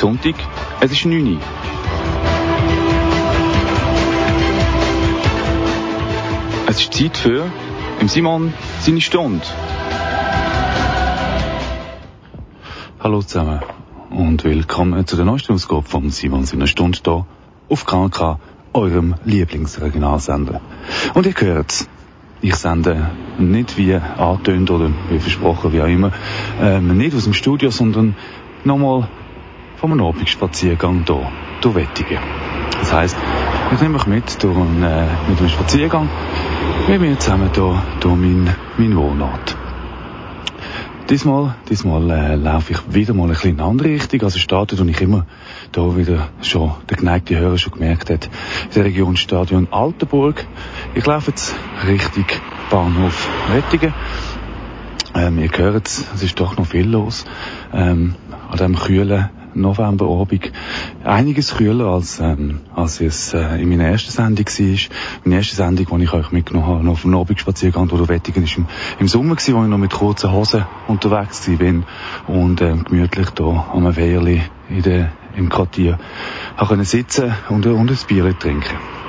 Sonntag, es ist 9 Uhr. Es ist Zeit für im Simon seine Stunde. Hallo zusammen und willkommen zu der neuesten Ausgabe von Simon seiner Stunde hier auf KNK, eurem Lieblingsregionalsender. Und ihr hört's, ich sende nicht wie angetönt oder wie versprochen, wie auch immer, ähm, nicht aus dem Studio, sondern nochmal von einem Abendspaziergang hier durch Wettigen. Das heisst, ich nehme euch mit durch einen, äh, mit einem Spaziergang mit mir zusammen hier durch meinen mein Wohnort. Diesmal, diesmal äh, laufe ich wieder mal ein bisschen in eine andere Richtung. Also startet und ich immer da wieder schon, der geneigte Hörer schon gemerkt hat, in der Region Stadion Altenburg. Ich laufe jetzt Richtung Bahnhof Wettigen. Ähm, ihr hört es, es ist doch noch viel los. Ähm, an diesem kühlen Novemberabend einiges kühler als, ähm, als es äh, in meiner ersten Sendung war. Meine erste Sendung, die ich euch mitgenommen habe, noch vom Abendspaziergang durch Wettigen, ist im, im Sommer gewesen, wo ich noch mit kurzen Hosen unterwegs bin und ähm, gemütlich da am Wehrli in der, im Quartier habe sitzen und, und ein Bier trinken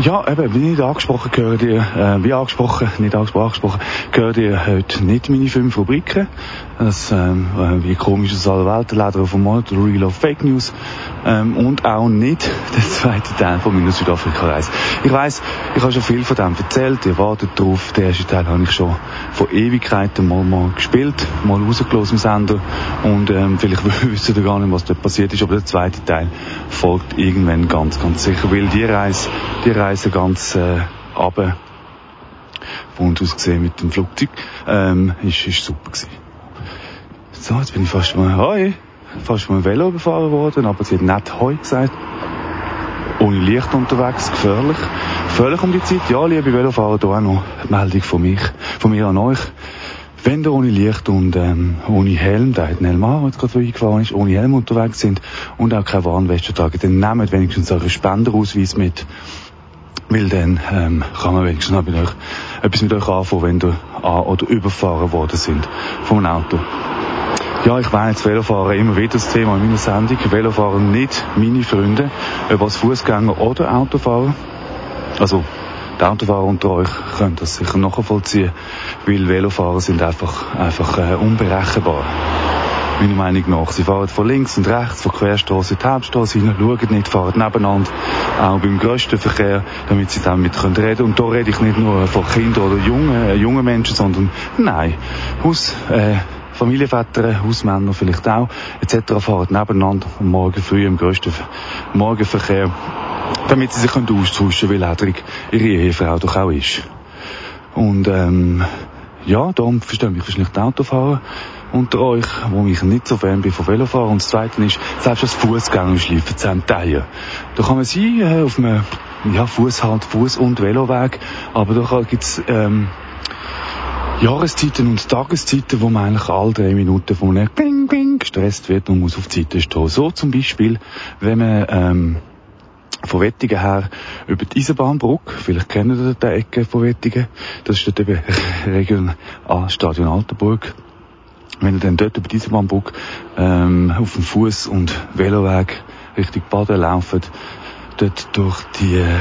ja, eben, wie nicht angesprochen, gehört ihr, äh, wie angesprochen, nicht angesprochen, gehört ihr heute nicht meine fünf Rubriken. Das, ähm, äh, wie komisch ist alle Welt, Leder dem Monat, Real of Fake News, ähm, und auch nicht der zweite Teil von meiner Südafrika-Reise. Ich weiss, ich habe schon viel von dem erzählt, ihr wartet drauf, den ersten Teil habe ich schon vor Ewigkeiten mal, mal gespielt, mal rausgelassen im Sender, und, ähm, vielleicht wisst ihr gar nicht, was dort passiert ist, aber der zweite Teil folgt irgendwann ganz, ganz sicher, weil die Reise, die Reise ganz, äh, runter, und ausgesehen mit dem Flugzeug, ähm, ist, ist super gewesen. So, jetzt bin ich fast mal, hoi, fast mal Velo gefahren worden, aber sie hat nicht hoi gesagt. Ohne Licht unterwegs, gefährlich. Völlig um die Zeit, ja, liebe Velofahrer, hier auch noch Meldung von mich, von mir an euch. Wenn ihr ohne Licht und ähm, ohne Helm, da hat Nelmar jetzt gerade eingefahren ist, ohne Helm unterwegs sind und auch keine Warnweste tragen, dann nehmt wenigstens euren Spenderausweis mit. Weil dann ähm, kann man wenigstens noch mit euch, etwas mit euch anfangen, wenn ihr an- oder überfahren worden sind vom Auto. Ja, ich jetzt Velofahren immer wieder das Thema in meiner Sendung. Velofahren nicht meine Freunde, ob als Fußgänger oder Autofahrer. Also, die Autofahrer unter euch können das sicher nachvollziehen, weil Velofahrer sind einfach, einfach äh, unberechenbar. Meiner Meinung nach. Sie fahren von links und rechts, von Querstraße in die Hauptstraße hinein, schauen nicht, fahren nebeneinander, auch beim grössten Verkehr, damit sie damit können reden Und da rede ich nicht nur von Kindern oder jungen, äh, jungen Menschen, sondern nein, Haus, äh, Familienväter, Hausmänner vielleicht auch, etc. fahren nebeneinander am Morgen früh im grössten Morgenverkehr, damit sie sich können austauschen können, weil ledrig ihre Ehefrau doch auch ist. Und ähm, ja, darum verstehen mich wahrscheinlich die Autofahrer unter euch, wo ich nicht so Fan bin von Velofahren. Und das Zweite ist, selbst als Fußgänger schleifen zusammen Teilen. Da kann man sein, äh, auf einem ja, Fuß halt, Fuß- und Veloweg, aber da gibt's ähm, Jahreszeiten und Tageszeiten, wo man eigentlich alle drei Minuten von einem Bing, Bing gestresst wird und muss auf die Seite stehen. So zum Beispiel, wenn man ähm, von Wettigen her über die Eisenbahnbrücke, vielleicht kennen ihr die Ecke von Wettigen, das ist dort eben Region A, Stadion Altenburg. Wenn ihr dann dort über die Eisenbahnbrücke ähm, auf dem Fuß- und Veloweg Richtung Baden lauft, dort durch die äh,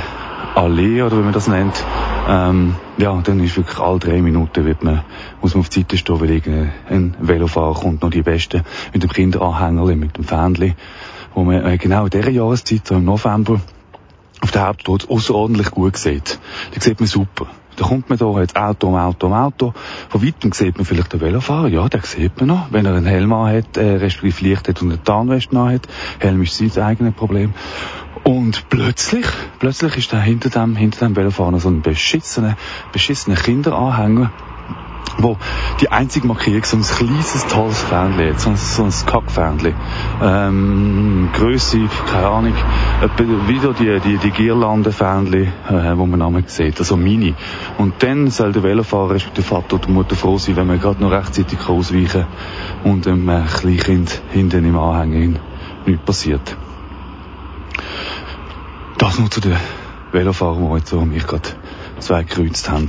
Allee, oder wie man das nennt, ähm, ja, dann ist wirklich alle drei Minuten wird man, muss man auf die Seite stehen, weil irgendein Velofahrer kommt, noch die Beste, mit dem Kinderanhänger, mit dem Fähnchen, wo man äh, genau in dieser Jahreszeit, so im November, auf der Hauptstraße außerordentlich gut sieht. Da sieht man super. Da kommt man da jetzt Auto um Auto um Auto. Von weitem sieht man vielleicht den Velofahrer. Ja, den sieht man noch. Wenn er einen Helm hat, äh, respektive Licht hat und eine Tarnweste hat. Helm ist sein eigenes Problem. Und plötzlich, plötzlich ist da hinter dem, hinter dem Velofahrer so ein beschissener, beschissener Kinderanhänger, wo die einzige Markierung so ein kleines, tolles Fähnchen so ein, so ein Kackfähnchen. Ähm, Grösse, keine Ahnung, wieder die, die, die Girlandenfähnchen, äh, wo man einmal sieht, also Mini. Und dann soll der Velofahrer, respektive Vater oder Mutter froh sein, wenn man gerade noch rechtzeitig ausweichen kann und dem äh, Kleinkind hinten im Anhänger nichts passiert. Das nur zu den Velofahrern, die jetzt so mich gerade zwei gekreuzt haben.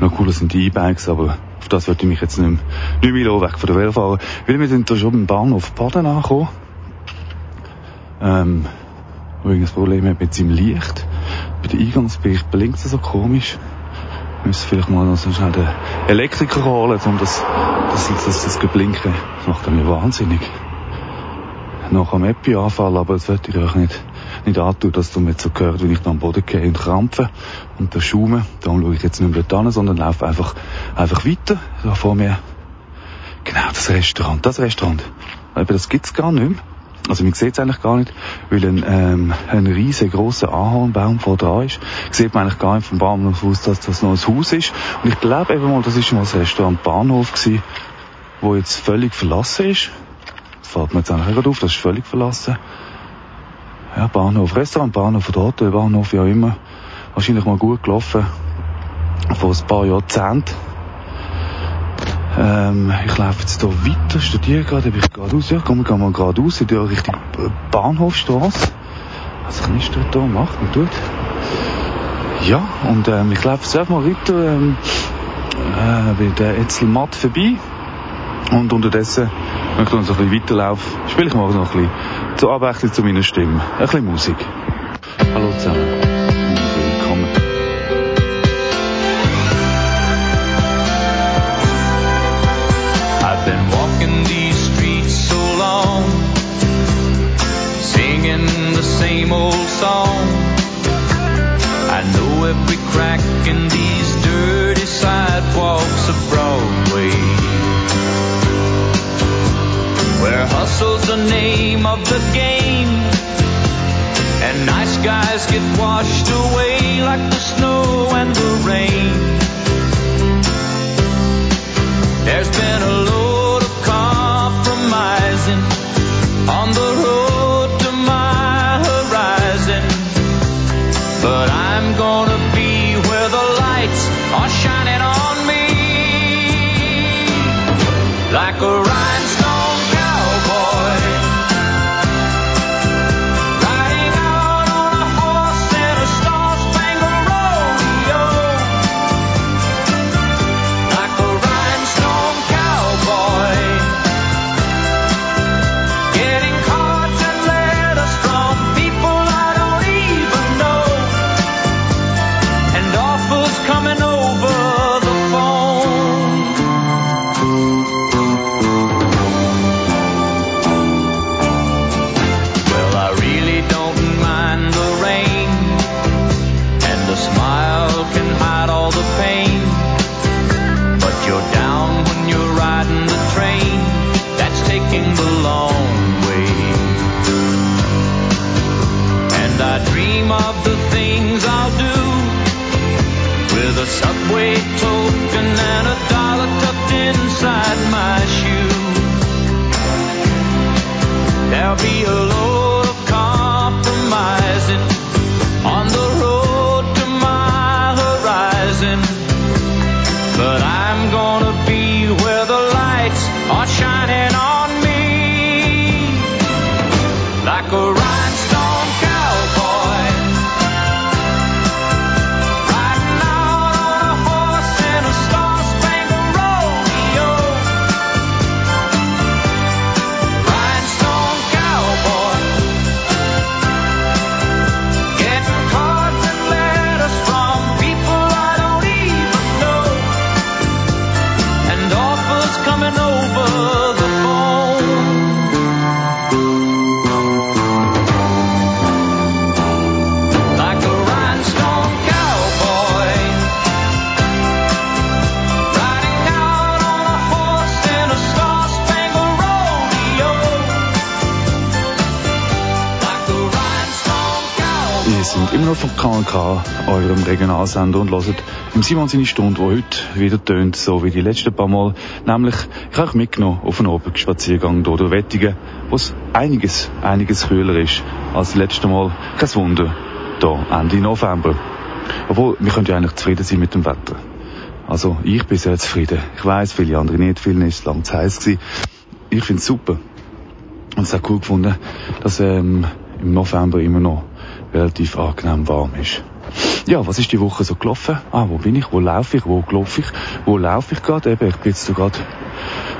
Noch cooler sind die E-Bikes, aber Auf das würde ich mich jetzt nicht mehr, nicht mehr weg von der Welt fahren. Weil wir sind da schon beim Bahnhof Baden angekommen. Ähm, übrigens Problem hat mit seinem Licht. Bei der Eingangsbericht blinkt es so komisch. Wir müssen vielleicht mal noch so schnell den Elektriker holen, um das, das, das, das, das Geblinken. Das macht mich wahnsinnig. Noch am Epi anfallen, aber das wird ich euch nicht, nicht antun, dass du mir so gehört, wenn ich da am Boden gehe und krampfe und da schaume. Darum schaue ich jetzt nicht mehr dort sondern laufe einfach, einfach weiter. Da vor mir. Genau, das Restaurant, das Restaurant. Aber das gibt's gar nicht mehr. Also man sieht es eigentlich gar nicht, weil ein, ähm, ein riesengroßer Ahornbaum vor dran ist. Sieht man eigentlich gar nicht vom Bahnhof aus, dass das noch ein Haus ist. Und ich glaube eben mal, das ist mal das Restaurant Bahnhof gewesen, wo jetzt völlig verlassen ist. Fällt mir jetzt eigentlich gerade auf, das ist völlig verlassen. Ja, Bahnhof, Restaurant Bahnhof oder Hotelbahnhof, wie auch immer. Wahrscheinlich mal gut gelaufen. Vor ein paar Jahrzehnten. Ähm, ich laufe jetzt hier weiter, studiere gerade, bin ich geradeaus. Ja, komm, wir mal geradeaus in die Richtung Bahnhofstrasse. Was knistert da, macht und tut. Ja, und ähm, ich laufe jetzt einfach mal weiter ähm, äh, bei der Etzel Matt vorbei. Und unterdessen, wenn ich dann so ein bisschen weiterlaufe, spiele ich mal noch ein bisschen zur Abwechslung zu meiner Stimme. Ein bisschen Musik. Hallo zusammen. same old song. I know every crack the name of the game. And nice guys get washed away like the snow and the rain. There's been a load of compromising on the sind immer noch vom KNK, eurem Regionalsender, und hört im Simon seine Stunde, die heute wieder tönt, so wie die letzten paar Mal. Nämlich, ich habe euch mitgenommen auf einen Abendspaziergang hier durch Wettigen, wo es einiges, einiges kühler ist als das letzte Mal. Kein Wunder, hier Ende November. Obwohl, wir können ja eigentlich zufrieden sein mit dem Wetter. Also, ich bin sehr zufrieden. Ich weiss, viele andere nicht, vielen ist es lang zu heiß gewesen. Ich finde es super. Und es auch cool gefunden, dass ähm, im November immer noch relativ angenehm warm ist. Ja, was ist die Woche so gelaufen? Ah, wo bin ich? Wo laufe ich? Wo laufe ich? Wo laufe ich gerade? Eben, ich bin jetzt gerade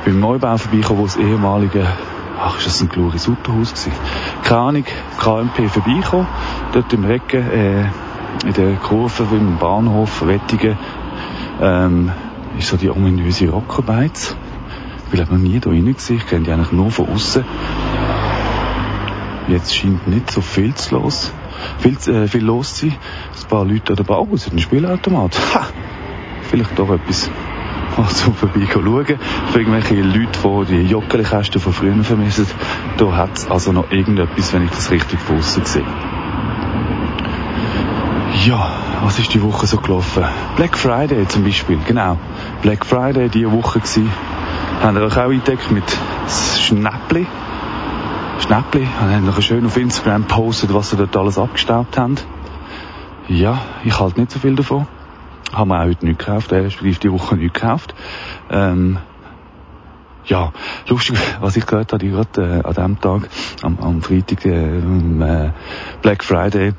beim Neubau vorbeigekommen, wo das ehemalige ach, ist das ein glorious Autohaus gewesen? Keine Ahnung, KMP vorbeikommen, dort im Recken, äh, in der Kurve im Bahnhof Wettigen, ähm, ist so die ominöse Rockerbeiz. Ich bin noch nie da rein gewesen, ich kenne die eigentlich nur von außen. Jetzt scheint nicht so viel zu los, viel, äh, viel los sein. Ein paar Leute an der Bar, es ein Spielautomat. Ha! Vielleicht doch etwas mal zum Vorbeischauen. Für irgendwelche Leute, die die Joggeli-Kästen von früher vermissen, da hat es also noch irgendetwas, wenn ich das richtig von sehe. Ja, was ist die Woche so gelaufen? Black Friday zum Beispiel, genau. Black Friday diese Woche gewesen. Haben wir euch auch entdeckt mit Schnäppli. Schnäppli, haben noch schön auf Instagram gepostet, was sie dort alles abgestaubt haben. Ja, ich halte nicht so viel davon. Haben wir auch heute nicht gekauft, äh, respektive die Woche nicht gekauft. Ähm, ja, lustig, was ich gehört habe, gerade äh, an dem Tag, am, am Freitag, äh, äh, Black Friday,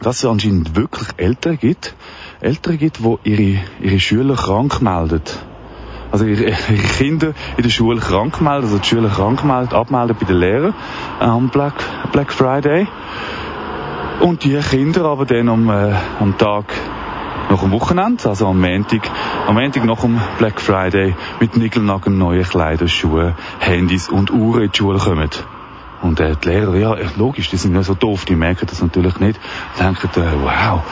dass es anscheinend wirklich Eltern gibt, Eltern gibt, die ihre, ihre Schüler krank melden. Also ihre, Kinder in der Schule krank melden, also die Schüler krank melden, abmelden bei den Lehrern am Black, Black Friday. Und die Kinder aber dann am, äh, am Tag nach dem Wochenende, also am Montag, am Montag nach dem Black Friday mit Nickelnagen neuen Kleider, Schuhe, Handys und Uhren in die Schule kommen. Und äh, die Lehrer, ja, logisch, die sind ja so doof, die merken das natürlich nicht. Die denken, äh, wow,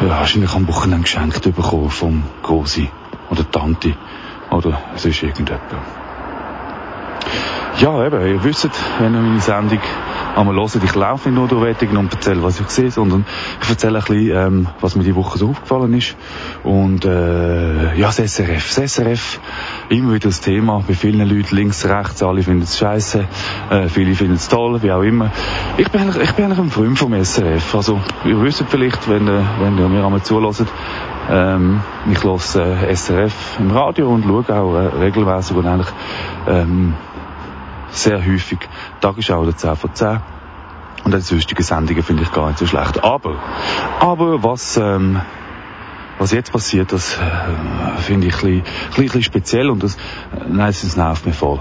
ja, wahrscheinlich am Wochenende geschenkt bekommen vom Grosi oder Tante oder sonst irgendjemand. Ja, eben, ihr wisst, wenn ihr meine Sendung einmal hört, ich laufe nicht nur durch Wettingen und erzähle, was ich sehe, sondern ich erzähle ein bisschen, ähm, was mir die Woche so aufgefallen ist. Und äh, ja, das SRF. Das SRF, immer wieder das Thema, bei vielen Leuten links, rechts, alle finden es scheiße, äh, viele finden es toll, wie auch immer. Ich bin ich bin eigentlich ein Freund vom SRF. Also, ihr wisst vielleicht, wenn, äh, wenn ihr mir einmal zulässt, ähm, ich höre äh, SRF im Radio und schaue auch äh, regelmäßig und eigentlich ähm, sehr häufig Tagesschau oder 10 von 10. Und die sonstigen Sendungen finde ich gar nicht so schlecht. Aber, aber was, ähm, was jetzt passiert, das äh, finde ich ein bisschen, bisschen, speziell und das, äh, nein, das nervt mich voll.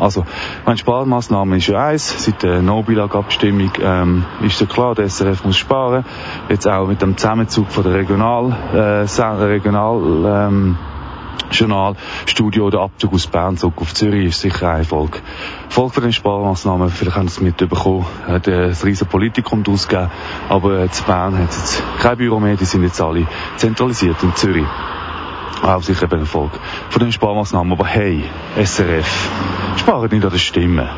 Also, meine Sparmaßnahme ist ja eins. Seit der No-Bilag-Abstimmung ähm, ist ja klar, der SRF muss sparen. Jetzt auch mit dem Zusammenzug von der Regional, äh, Regional ähm, Journal, Studio oder Abzug aus Bern zurück auf Zürich ist sicher ein Erfolg. Folge von den Sparmaßnahmen, vielleicht haben Sie es mitbekommen, hat das riesen Politikum ausgegeben, aber in Bern hat es jetzt kein Büro mehr, die sind jetzt alle zentralisiert in Zürich. Auch sicher eben ein Erfolg von den Sparmaßnahmen, aber hey, SRF, sparen nicht an der Stimme.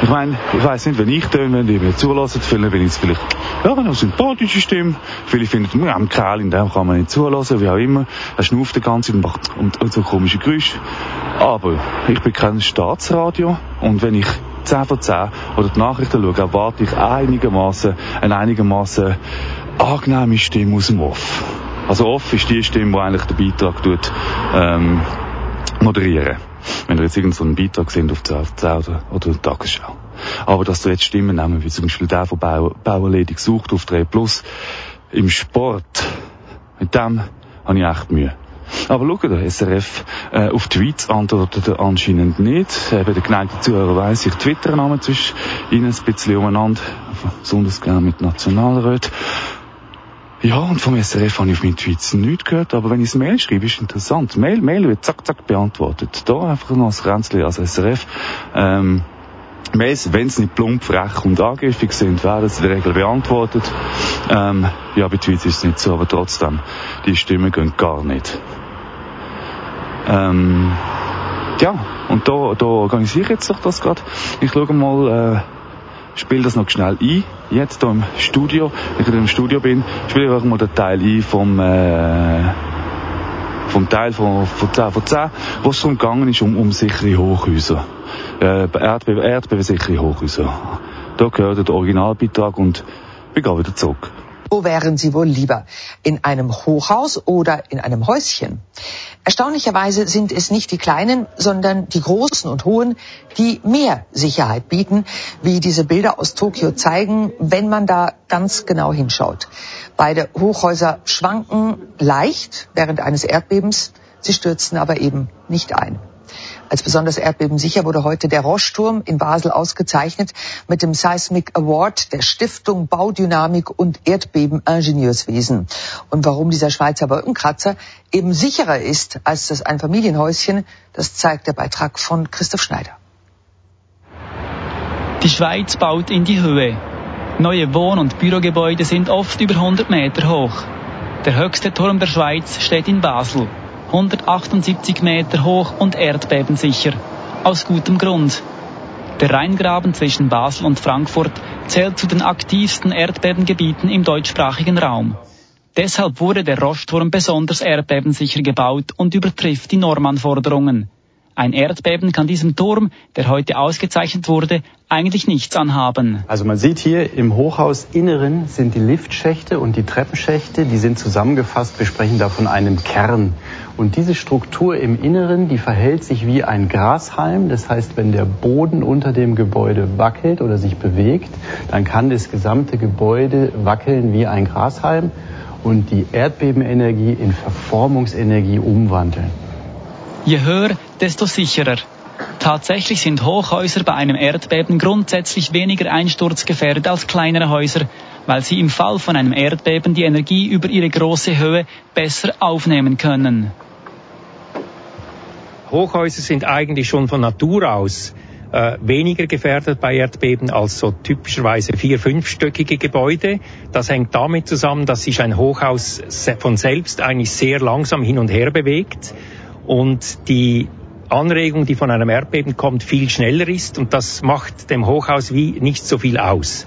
Ich meine, ich weiß nicht, wenn ich töne, wenn die mir zulassen, viele bin ich vielleicht, ja, eine sympathische Stimme. Viele finden, ja, einen Kerl, in dem kann man nicht zulassen, wie auch immer. Er schnauft den ganzen und macht und so komische Geräusche. Aber ich bin kein Staatsradio und wenn ich 10 von 10 oder die Nachrichten schaue, erwarte ich einigermaßen, eine einigermaßen angenehme Stimme aus dem Off. Also Off ist die Stimme, die eigentlich den Beitrag tut, ähm, moderieren wenn ihr jetzt irgendeinen Beitrag seht auf der oder, oder Tagesschau. Aber dass du jetzt Stimmen nehmen, wie zum Beispiel der von Bau, Bauerledig sucht auf 3 Plus, im Sport, mit dem habe ich echt Mühe. Aber schau, der SRF äh, auf Tweets antwortet er anscheinend nicht. Eben der geneigte Zuhörer weiss, ich twitter Namen zwischen ihnen ein bisschen umeinander, besonders gerne mit Nationalräten. Ja, und vom SRF habe ich auf meinen Tweets nichts gehört, aber wenn ich ein Mail schreibe, ist interessant. Mail, Mail wird zack, zack beantwortet. Da einfach noch als Grenzli als SRF. Ähm, Mails, wenn sie nicht plump, frech und angriffig sind, werden sie in der Regel beantwortet. Ähm, ja, bei Tweets ist es nicht so, aber trotzdem, die Stimmen gehen gar nicht. Ähm, ja, und da, da organisiere ich jetzt doch das gerade. Ich schaue mal, äh, spiele das noch schnell ein. Jetzt hier im Studio, wenn ich im Studio bin, spiele ich auch mal den Teil ein vom, äh, vom Teil von, von 10 von 10, wo es darum gegangen ist, um, um sichere Hochhäuser. Äh, Erdbeben, Erdbeben sichere Hochhäuser. Da gehört der Originalbeitrag und wir gehen wieder zurück. Wo wären Sie wohl lieber? In einem Hochhaus oder in einem Häuschen? Erstaunlicherweise sind es nicht die kleinen, sondern die großen und hohen, die mehr Sicherheit bieten, wie diese Bilder aus Tokio zeigen, wenn man da ganz genau hinschaut. Beide Hochhäuser schwanken leicht während eines Erdbebens, sie stürzten aber eben nicht ein. Als besonders erdbebensicher wurde heute der Roschturm in Basel ausgezeichnet mit dem Seismic Award der Stiftung Baudynamik und Erdbebeningenieurswesen. Und warum dieser Schweizer Wolkenkratzer eben sicherer ist als das Einfamilienhäuschen, das zeigt der Beitrag von Christoph Schneider. Die Schweiz baut in die Höhe. Neue Wohn- und Bürogebäude sind oft über 100 Meter hoch. Der höchste Turm der Schweiz steht in Basel. 178 Meter hoch und erdbebensicher. Aus gutem Grund. Der Rheingraben zwischen Basel und Frankfurt zählt zu den aktivsten Erdbebengebieten im deutschsprachigen Raum. Deshalb wurde der Roschturm besonders erdbebensicher gebaut und übertrifft die Normanforderungen. Ein Erdbeben kann diesem Turm, der heute ausgezeichnet wurde, eigentlich nichts anhaben. Also man sieht hier im Hochhausinneren sind die Liftschächte und die Treppenschächte, die sind zusammengefasst. Wir sprechen da von einem Kern. Und diese Struktur im Inneren, die verhält sich wie ein Grashalm. Das heißt, wenn der Boden unter dem Gebäude wackelt oder sich bewegt, dann kann das gesamte Gebäude wackeln wie ein Grashalm und die Erdbebenenergie in Verformungsenergie umwandeln. Je höher, desto sicherer. Tatsächlich sind Hochhäuser bei einem Erdbeben grundsätzlich weniger einsturzgefährdet als kleinere Häuser, weil sie im Fall von einem Erdbeben die Energie über ihre große Höhe besser aufnehmen können. Hochhäuser sind eigentlich schon von Natur aus äh, weniger gefährdet bei Erdbeben als so typischerweise vier-, fünfstöckige Gebäude. Das hängt damit zusammen, dass sich ein Hochhaus von selbst eigentlich sehr langsam hin und her bewegt und die Anregung, die von einem Erdbeben kommt, viel schneller ist und das macht dem Hochhaus wie nicht so viel aus.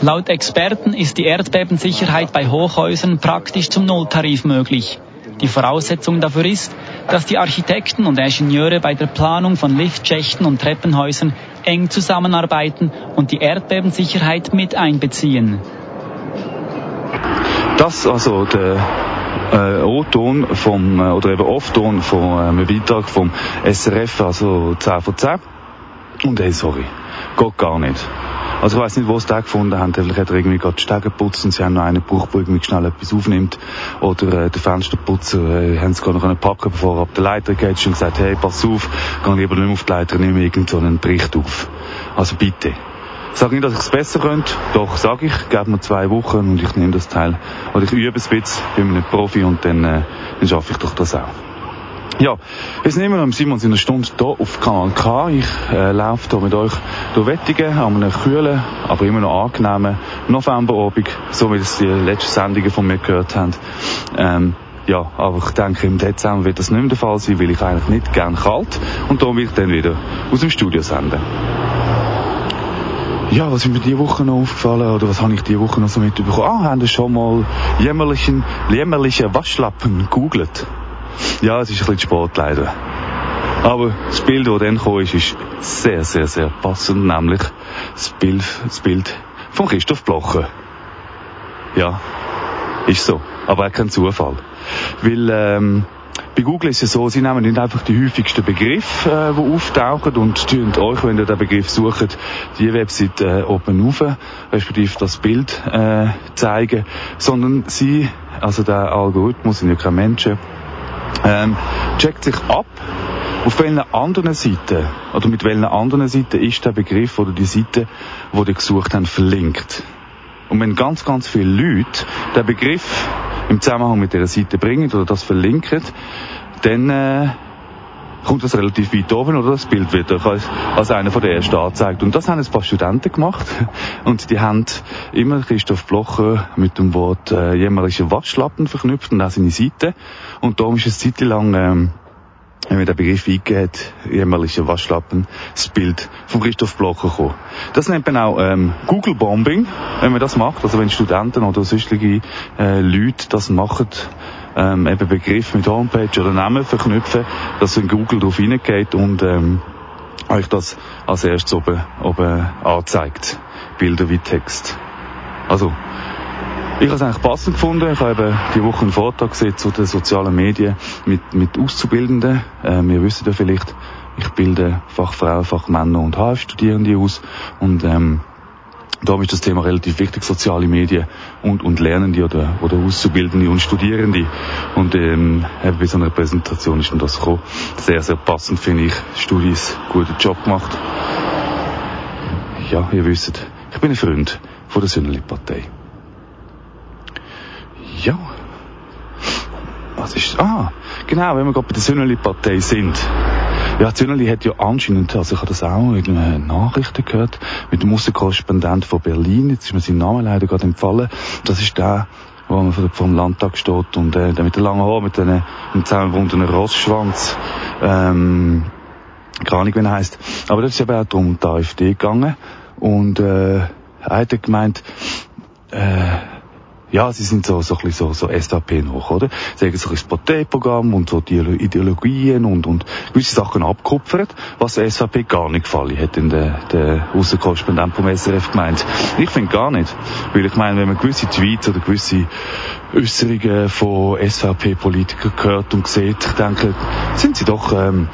Laut Experten ist die Erdbebensicherheit bei Hochhäusern praktisch zum Nulltarif möglich. Die Voraussetzung dafür ist, dass die Architekten und Ingenieure bei der Planung von Liftschächten und Treppenhäusern eng zusammenarbeiten und die Erdbebensicherheit mit einbeziehen. Das also der äh, O-Ton vom, äh, oder eben Off-Ton von äh, einem Beitrag vom SRF, also 10 von 10. Und ey, sorry, geht gar nicht. Also ich weiss nicht, wo sie den gefunden haben. Vielleicht hat er irgendwie gerade die Stege geputzt und sie haben noch einen gebraucht, der irgendwie schnell etwas aufnimmt. Oder äh, der Fensterputzer äh, haben sie gar noch einen packen, bevor er ab der Leiter geht und gesagt, hey, pass auf, geh lieber nicht mehr auf die Leiter, nimm irgendeinen Bericht auf. Also bitte. Sag nicht, dass ich es besser könnte, doch sage ich, gebe mir zwei Wochen und ich nehme das Teil. Oder ich übe es ein bisschen, bin nicht Profi und dann, äh, dann schaffe ich doch das auch. Ja, jetzt nehmen wir am Simon in einer Stunde hier auf Kanal K. Ich äh, laufe hier mit euch durch Wettigen an einem kühlen, aber immer noch angenehmen Novemberabend, so wie das die letzten Sendungen von mir gehört haben. Ähm, ja, aber ich denke, im Dezember wird das nicht mehr der Fall sein, weil ich eigentlich nicht gern kalt und darum will ich dann wieder aus dem Studio senden. Ja, was ist mir diese Woche noch aufgefallen oder was habe ich diese Woche noch so mitbekommen? Ah, haben Sie schon mal jämmerlichen, jämmerliche Waschlappen gegoogelt? Ja, es ist ein bisschen spät leider. Aber das Bild, das dann kam, ist, ist sehr, sehr, sehr passend, nämlich das Bild, das Bild von Christoph Blocher. Ja, ist so. Aber auch kein Zufall. Weil, ähm, bei Google ist es so, sie nehmen nicht einfach die häufigsten Begriffe, äh, die auftauchen und tun euch, wenn ihr den Begriff sucht, die Website äh, oben rauf, respektive das Bild äh, zeigen, sondern sie, also der Algorithmus, sind ja keine Menschen, ähm, checkt sich ab, auf welchen anderen Seiten oder mit welchen anderen Seiten ist der Begriff oder die Seite, die ihr gesucht habt, verlinkt. Und wenn ganz, ganz viele Leute den Begriff im Zusammenhang mit dieser Seite bringen oder das verlinken, dann äh, kommt das relativ weit oben oder das Bild wird euch als, als einer von der ersten angezeigt. Und das haben ein paar Studenten gemacht und die haben immer Christoph Blocher mit dem Wort äh, jämmerliche Waschlappen verknüpft und auch seine Seite. Und darum ist es Zeit lang ähm, wenn man den Begriff eingeht, jämmerliche Waschlappen, das Bild von Christoph Blocher kommen. Das nennt man auch ähm, Google Bombing, wenn man das macht. Also wenn Studenten oder sonstige äh, Leute das machen, ähm, eben Begriff mit Homepage oder Namen verknüpfen, dass in Google darauf hineingeht und ähm, euch das als erstes oben, oben anzeigt. Bilder wie Text. Also, Ich habe es eigentlich passend gefunden. Ich habe die Woche einen Vortrag gesehen zu den sozialen Medien mit, mit Auszubildenden. Äh, wir wissen ja vielleicht, ich bilde Fachfrauen, Fachmänner und HF-Studierende aus. Und ähm, Darum ist das Thema relativ wichtig, soziale Medien und, und Lernende oder, oder Auszubildende und Studierende. Und ähm, bei so einer Präsentation ist dann das gekommen. Sehr, sehr passend, finde ich. Studis, guten Job gemacht. Ja, ihr wisst, ich bin ein Freund von der Sünneli-Partei. Ja. Was ist... Ah, genau, wenn wir gerade bei der Sünneli-Partei sind. Ja, Züneli hat ja anscheinend, also ich habe das auch in den Nachrichten gehört, mit dem Aussenkorrespondent von Berlin, jetzt ist mir sein Name leider gerade empfallen, das ist der, wo man vor dem Landtag steht und äh, der mit den langen Haaren, mit dem zusammengebundenen Rossschwanz, ähm, keine Ahnung, wie er heisst. Aber das ist eben auch darum die AfD gegangen und äh, er hat gemeint, äh, ja, sie sind so, so ein bisschen so, so SAP noch, oder? Sie haben so ein Parteiprogramm und so die Ideologien und, und gewisse Sachen abkupfert, was der SAP gar nicht gefallen hat, in der, der Außenkorrespondent vom SRF gemeint. Ich finde gar nicht. Weil ich meine, wenn man gewisse Tweets oder gewisse Äußerungen von SAP-Politikern hört und sieht, ich denke, sind sie doch, ähm,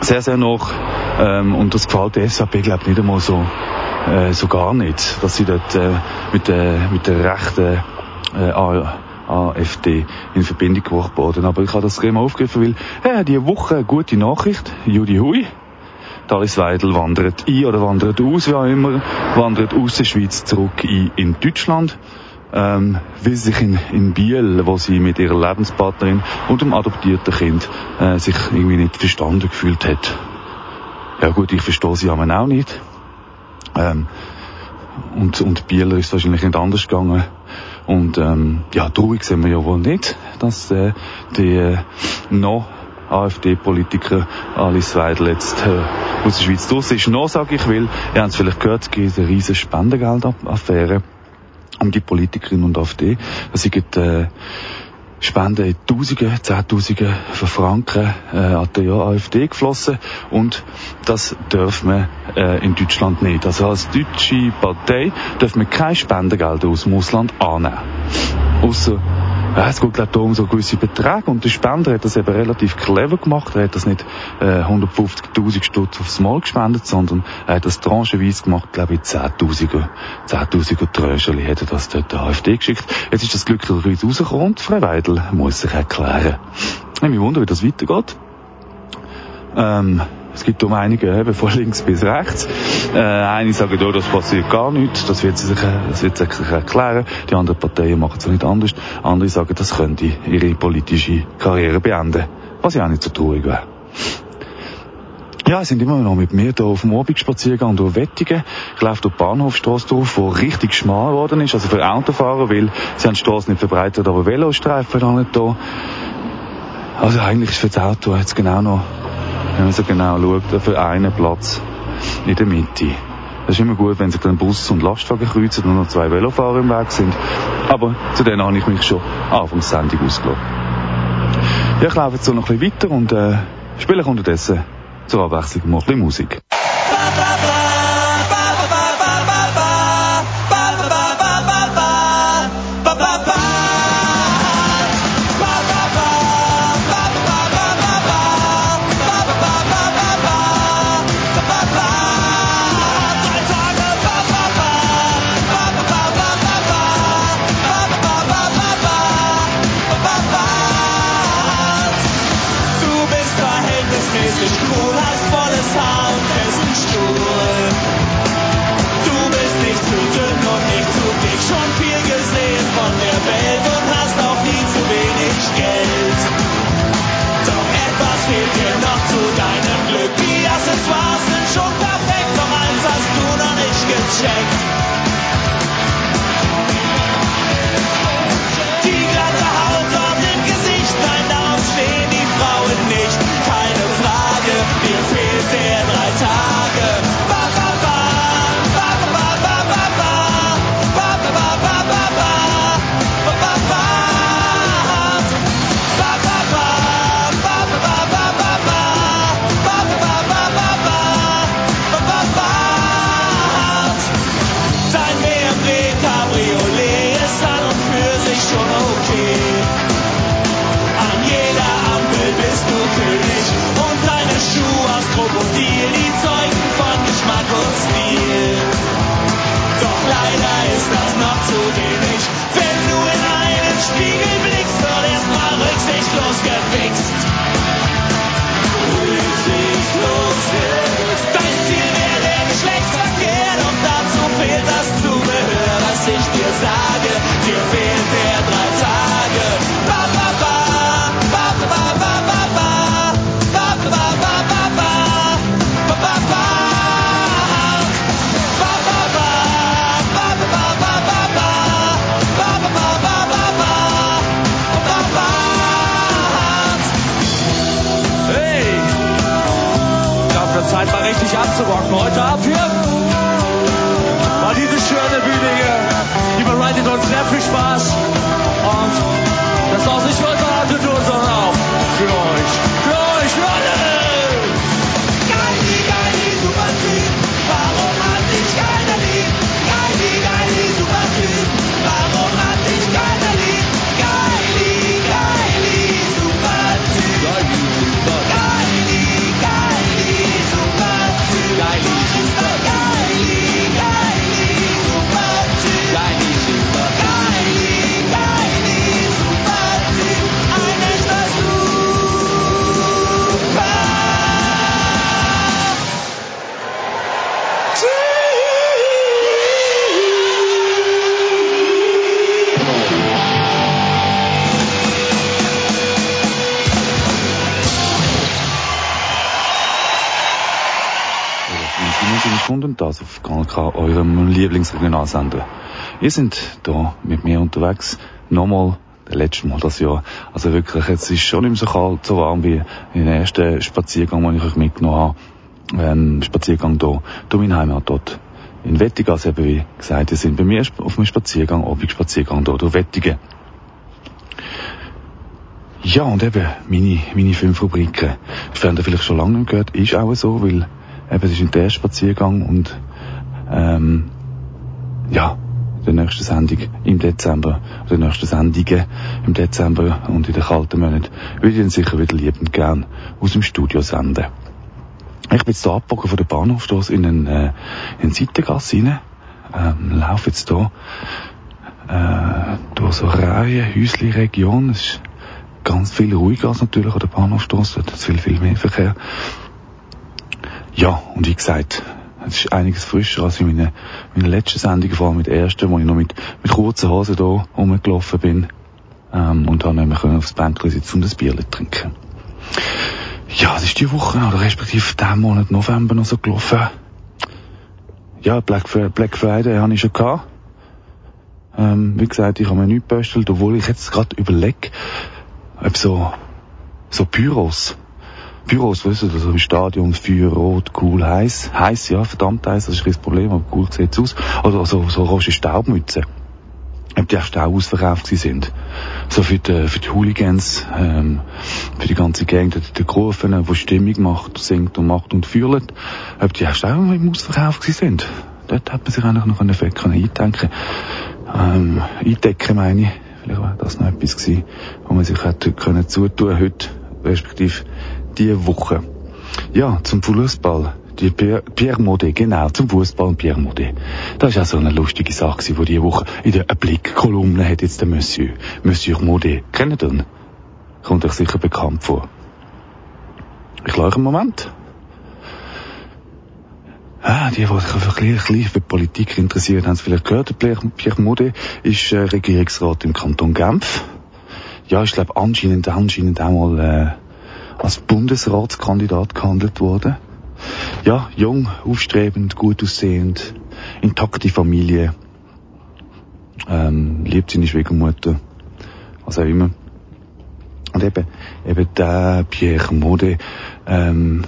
sehr, sehr noch, ähm, und das gefällt der SAP, glaube ich, nicht einmal so, äh, so gar nicht, dass sie dort äh, mit, der, mit der rechten äh, AfD in Verbindung gebracht wurden. Aber ich habe das immer aufgegriffen, weil äh, diese Woche gute Nachricht, Judy Hui, Alice Weidel wandert ein oder wandert aus, wie auch immer, wandert aus der Schweiz zurück ein in Deutschland, ähm, sie sich in, in Biel, wo sie mit ihrer Lebenspartnerin und dem adoptierten Kind äh, sich irgendwie nicht verstanden gefühlt hat. Ja gut, ich verstehe sie aber auch nicht. Ähm, und, und Bieler ist wahrscheinlich nicht anders gegangen. Und ähm, ja, traurig sehen wir ja wohl nicht, dass äh, die äh, noch AfD-Politiker Alice Weidel jetzt äh, aus der Schweiz durch ist. Noch sage ich, weil, ihr habt es vielleicht gehört, es gibt eine riesige Spendengeldaffäre um die Politikerinnen und AfD. Das sind äh, Spenden in Tausende, Zehntausende von Franken äh, an die AfD geflossen und das dürfen wir äh, in Deutschland nicht. Also als deutsche Partei dürfen wir keine Spendengelder aus dem Ausland annehmen. Ausser ja, es geht, glaube um so gewisse Beträge. Und der Spender hat das eben relativ clever gemacht. Er hat das nicht äh, 150.000 Stutz aufs Mal gespendet, sondern er hat das tranchenweise gemacht, glaube ich, 10.000er, 10.000er Tröscherli hat er das dort der AfD geschickt. Jetzt ist das glücklicherweise rausgekommen und Frau Weidel muss sich erklären. Ich mich wundern, wie das weitergeht. Ähm, es gibt um einige eben von links bis rechts. Äh, eine sagen, oh, das passiert gar nichts, das wird, sich, das wird sich erklären. Die anderen Parteien machen es nicht anders. Andere sagen, das könnte ihre politische Karriere beenden. Was ja auch nicht so traurig wäre. Ja, sie sind immer noch mit mir hier auf dem Abendspaziergang durch Wettigen. Ich laufe durch die Bahnhofstrasse durch, die richtig schmal geworden ist, also für Autofahrer, weil sie haben die Straße nicht verbreitet, aber Velostreifen dann nicht da. Also eigentlich ist für das Auto jetzt genau noch wenn man so genau schaut, für einen Platz in der Mitte. Das ist immer gut, wenn sich dann Bus und Lastwagen kreuzen und noch zwei Velofahrer im Weg sind. Aber zu denen habe ich mich schon anfangs Sendung ausgelassen. Ich laufe jetzt so noch ein bisschen weiter und äh, spiele unterdessen zur Abwechslung mal ein bisschen Musik. hier. Und das auf Kanal K, eurem Lieblingsregionalsender. Ihr sind da mit mir unterwegs, nochmal, das letzte Mal das Jahr. Also wirklich, jetzt ist schon nicht so kalt, so warm wie den ersten Spaziergang, den ich euch mitgenommen habe. Ähm, Spaziergang da, durch mein Heimatort. In Wettigen, also eben wie gesagt, ihr sind bei mir auf einem Spaziergang, Abendspaziergang da durch Wettigen. Ja, und eben, meine, meine fünf Rubriken. Das ihr vielleicht schon lange nicht gehört, ist auch so, weil eben, es ist ein der erste Spaziergang und, ähm, ja, in der nächsten Sendung im Dezember, oder die nächsten Sendungen im Dezember und in den kalten Monaten, würde ich dann sicher wieder liebend gern aus dem Studio senden. Ich bin jetzt hier abgebogen von der Bahnhofstrasse in einen, äh, in eine Seitengasse rein, ähm, laufe jetzt hier, äh, durch so Reihe, Häusli-Region, es ist ganz viel ruhiger als natürlich an der Bahnhofstrasse, dort ist viel, viel mehr Verkehr. Ja, und wie gesagt, es ist einiges frischer als in meiner, meiner letzten Sendung, vor allem mit der ersten, wo ich noch mit, mit kurzen Hosen hier rumgelaufen bin, ähm, und dann nämlich aufs Bänkchen sitzen und ein Bier trinken. Ja, es ist die Woche, oder respektive diesen Monat November noch so gelaufen. Ja, Black, Black Friday habe ich schon gehabt. Ähm, wie gesagt, ich habe mir nichts bestellt, obwohl ich jetzt gerade überlege, ob so, so Pyros, Pyros, weißt du, so im Stadion, Feuer, rot, cool, heiß. Heiß, ja, verdammt heiß, das ist kein Problem, aber cool sieht's aus. Oder so, so rote Staubmützen. Ob die erst auch ausverkauft sind. So für die, für die Hooligans, ähm, für die ganze Gang, die, die Grufen, die Stimmung macht, singt und macht und fühlt. Ob die erst auch im Ausverkauf sind. Dort hat man sich eigentlich noch einen Effekt eindenken ähm, eindecken meine ich. Vielleicht war das noch etwas gewesen, wo man sich hätte können zutun heute, respektive diese Woche. Ja, zum Fußball. Die Pierre, Pierre Modet, genau, zum Fußball und Pierre Modet. Das ist auch so eine lustige Sache, die diese Woche in der Blick-Kolumne hat jetzt der Monsieur, Monsieur Modet. Kennt ihr ihn? Kommt euch sicher bekannt vor. Ich lache einen Moment. Ah, die, die sich einfach ein bisschen für Politik interessieren, haben es vielleicht gehört. Pierre, Modet ist äh, Regierungsrat im Kanton Genf. Ja, ich glaube anscheinend, anscheinend auch mal äh, als Bundesratskandidat gehandelt worden. Ja, jung, aufstrebend, gut aussehend, intakte Familie, ähm, liebt seine Schwiegermutter, was auch immer. Und eben, eben der Pierre Modet, ähm,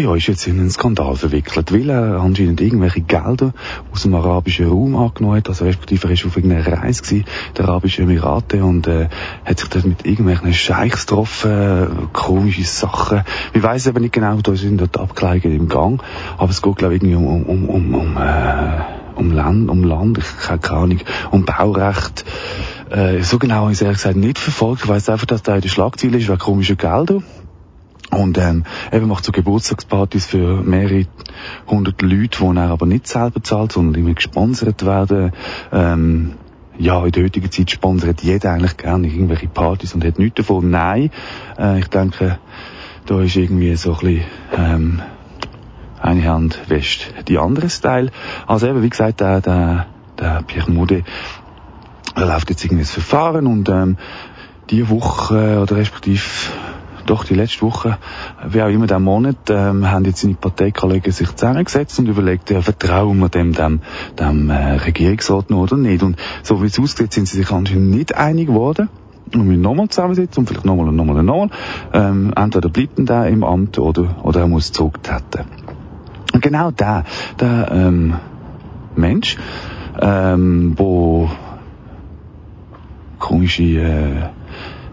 ja, ist jetzt in einen Skandal verwickelt, weil er anscheinend irgendwelche Gelder aus dem arabischen Raum angenommen hat, also respektive er ist auf irgendeiner Reise gewesen, der Arabischen Emirate, und äh, hat sich dort mit irgendwelchen Scheichs getroffen, äh, komische Sachen. Wir weiss eben nicht genau, da sind dort Abklärungen im Gang, aber es geht, glaube ich, irgendwie um, um, um, um, äh, um Land, um Land, ich keine Ahnung, um Baurecht. Äh, so genau habe ich es ehrlich gesagt nicht verfolgt. Ich weiss einfach, dass da in der Schlagzeile ist, wegen komischer Gelder. Und ähm, eben macht so Geburtstagspartys für mehrere hundert Leute, die er aber nicht selber zahlt, sondern irgendwie gesponsert werden. Ähm, ja, in der heutigen Zeit sponsert jeder eigentlich gerne irgendwelche Partys und hat nichts davon. Nein, äh, ich denke, da ist irgendwie so ein bisschen, ähm, eine Hand wäscht die andere Style. Also eben, wie gesagt, der, der, der Pierre Modet, er läuft jetzt irgendwie das Verfahren und ähm, die Woche, oder respektive doch die letzte Woche, wie auch immer der Monat, ähm, haben jetzt seine Parteikollegen sich zusammengesetzt und überlegt, ja, vertrauen wir dem, dem, dem äh, Regierungsrat noch oder nicht. Und so wie es aussieht, sind sie sich anscheinend nicht einig geworden. Und wir nochmal zusammensitzen und vielleicht nochmal und nochmal und nochmal. Ähm, entweder bleibt er da im Amt oder, oder er muss zurücktreten. Und genau der, der ähm, Mensch, ähm, wo komische, äh,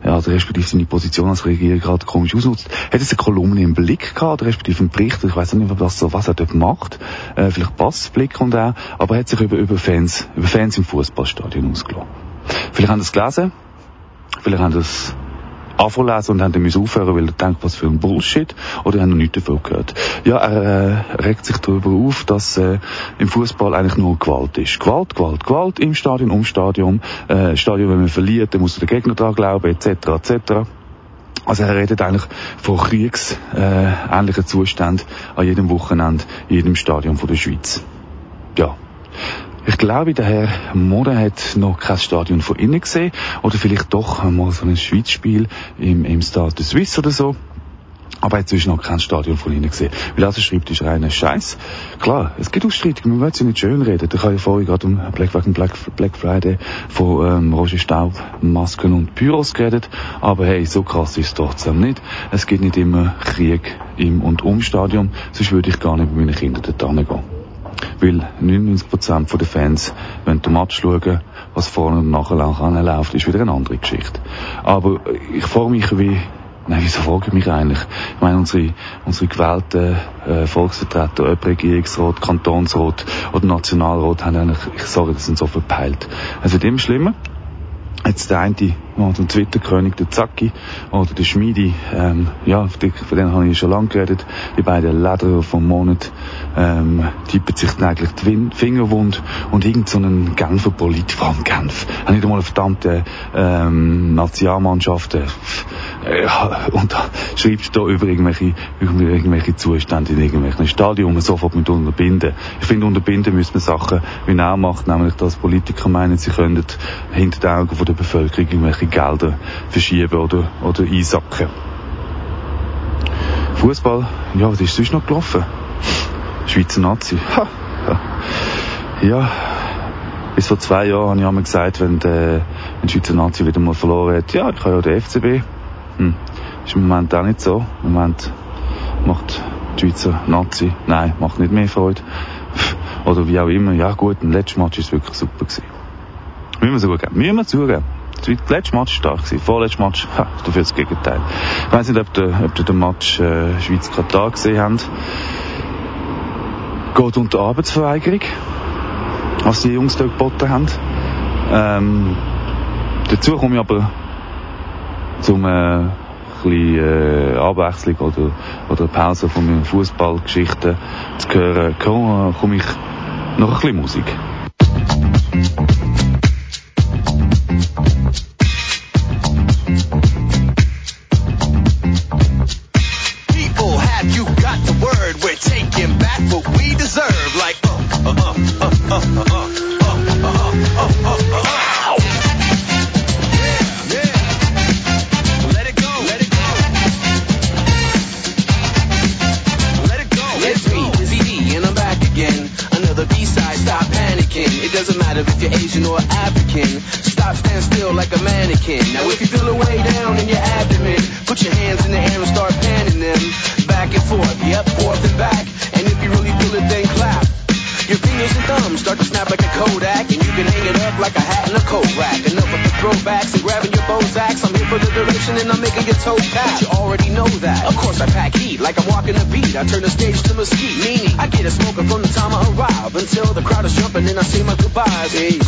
ja, also respektive seine Position als Regierung gerade komisch ausnutzt, hat es eine Kolumne im Blick gehabt, respektive einen Bericht, ich weiß nicht, was, so, was er dort macht, äh, vielleicht Passblick und auch, aber er hat sich über, über Fans, über Fans im Fußballstadion ausgelassen. Vielleicht haben es gelesen, vielleicht haben es anvorlesen und haben dann aufhören weil er denkt, was für ein Bullshit, oder haben noch nichts davon gehört. Ja, er äh, regt sich darüber auf, dass äh, im Fußball eigentlich nur Gewalt ist. Gewalt, Gewalt, Gewalt im Stadion, um Stadion. Äh, Stadion, wenn man verliert, dann muss der Gegner da glauben, etc., etc. Also er redet eigentlich von kriegsähnlichen äh, Zuständen an jedem Wochenende, in jedem Stadion von der Schweiz. Ja. Ich glaube, der Herr Moder hat noch kein Stadion von innen gesehen. Oder vielleicht doch mal so ein Schweizspiel im, im Stade de Suisse oder so. Aber er hat inzwischen noch kein Stadion von innen gesehen. Weil also schreibt, ist reiner Scheiß. Klar, es gibt Ausstreitungen, man will sie nicht schön reden. Da habe ich vorhin gerade um Black, Black, Black Friday von ähm, Roger Staub, Masken und Pyros geredet. Aber hey, so krass ist es trotzdem nicht. Es gibt nicht immer Krieg im und um Stadion, sonst würde ich gar nicht mit meinen Kindern dort gehen. Weil 99% der Fans wenn den Match schauen, was vorne und nachher läuft, ist wieder eine andere Geschichte. Aber ich frage mich, wie, nein, wieso frage ich mich eigentlich? Ich meine, unsere, unsere gewählten äh, Volksvertreter, ob Regierungsrat, Kantonsrat oder Nationalrat, haben eigentlich, ich sage, das sind so verpeilt. Es wird immer schlimmer. Jetzt der eine, der Twitter-König, der Zacki, oder der Schmiedi, ähm, ja, von denen habe ich schon lange geredet, die beiden Leder vom Monat, ähm, tippen sich dann eigentlich die Finger wund und irgend so einen Genfer Polit, vor allem Genf, haben nicht einmal eine verdammte, ähm, Nationalmannschaft, äh, und da schreibst du da über irgendwelche, über irgendwelche Zustände in irgendwelchen Stadien, die man sofort mit unterbinden. Ich finde, unterbinden müssen wir Sachen, wie er macht, nämlich, dass Politiker meinen, sie könnten hinter den Augen von der Bevölkerung irgendwelche Gelder verschieben oder, oder einsacken. Fußball, ja, was ist sonst noch gelaufen? Schweizer Nazi. Ha. Ja, bis vor zwei Jahren habe ich einmal gesagt, wenn, der, wenn Schweizer Nazi wieder mal verloren hat, ja, ich habe ja den FCB. Hm. Ist im Moment auch nicht so. Im Moment macht die Schweizer Nazi, nein, macht nicht mehr Freude. Oder wie auch immer. Ja gut, im letzten Match war es wirklich super gewesen. Müssen wir zugeben. Müssen wir zugeben. Der letzte Match war stark gewesen. Vorletzte Match, ha, dafür das Gegenteil. Ich weiss nicht, ob ihr, ob ihr den Match äh, Schweiz-Katar gesehen habt. Geht unter Arbeitsverweigerung, was die Jungs da geboten haben. Ähm, dazu komme ich aber zum äh, bisschen äh, Abwechslung oder, oder Pause von meinen Fußballgeschichten zu hören, komme, komme ich noch ein bisschen Musik. Thank you. If you feel a way down in your abdomen, put your hands in the air and start panning them. Back and forth, yep, forth and back. And if you really feel it, then clap. Your fingers and thumbs start to snap like a Kodak, and you can hang it up like a hat in a coat rack. Enough of the throwbacks and grabbing your Bozaks. I'm here for the duration and I'm making your toe tap. You already know that. Of course I pack heat like I'm walking the beat. I turn the stage to mesquite, meaning I get a smoking from the time I arrive until the crowd is jumping and I say my goodbyes. Peace.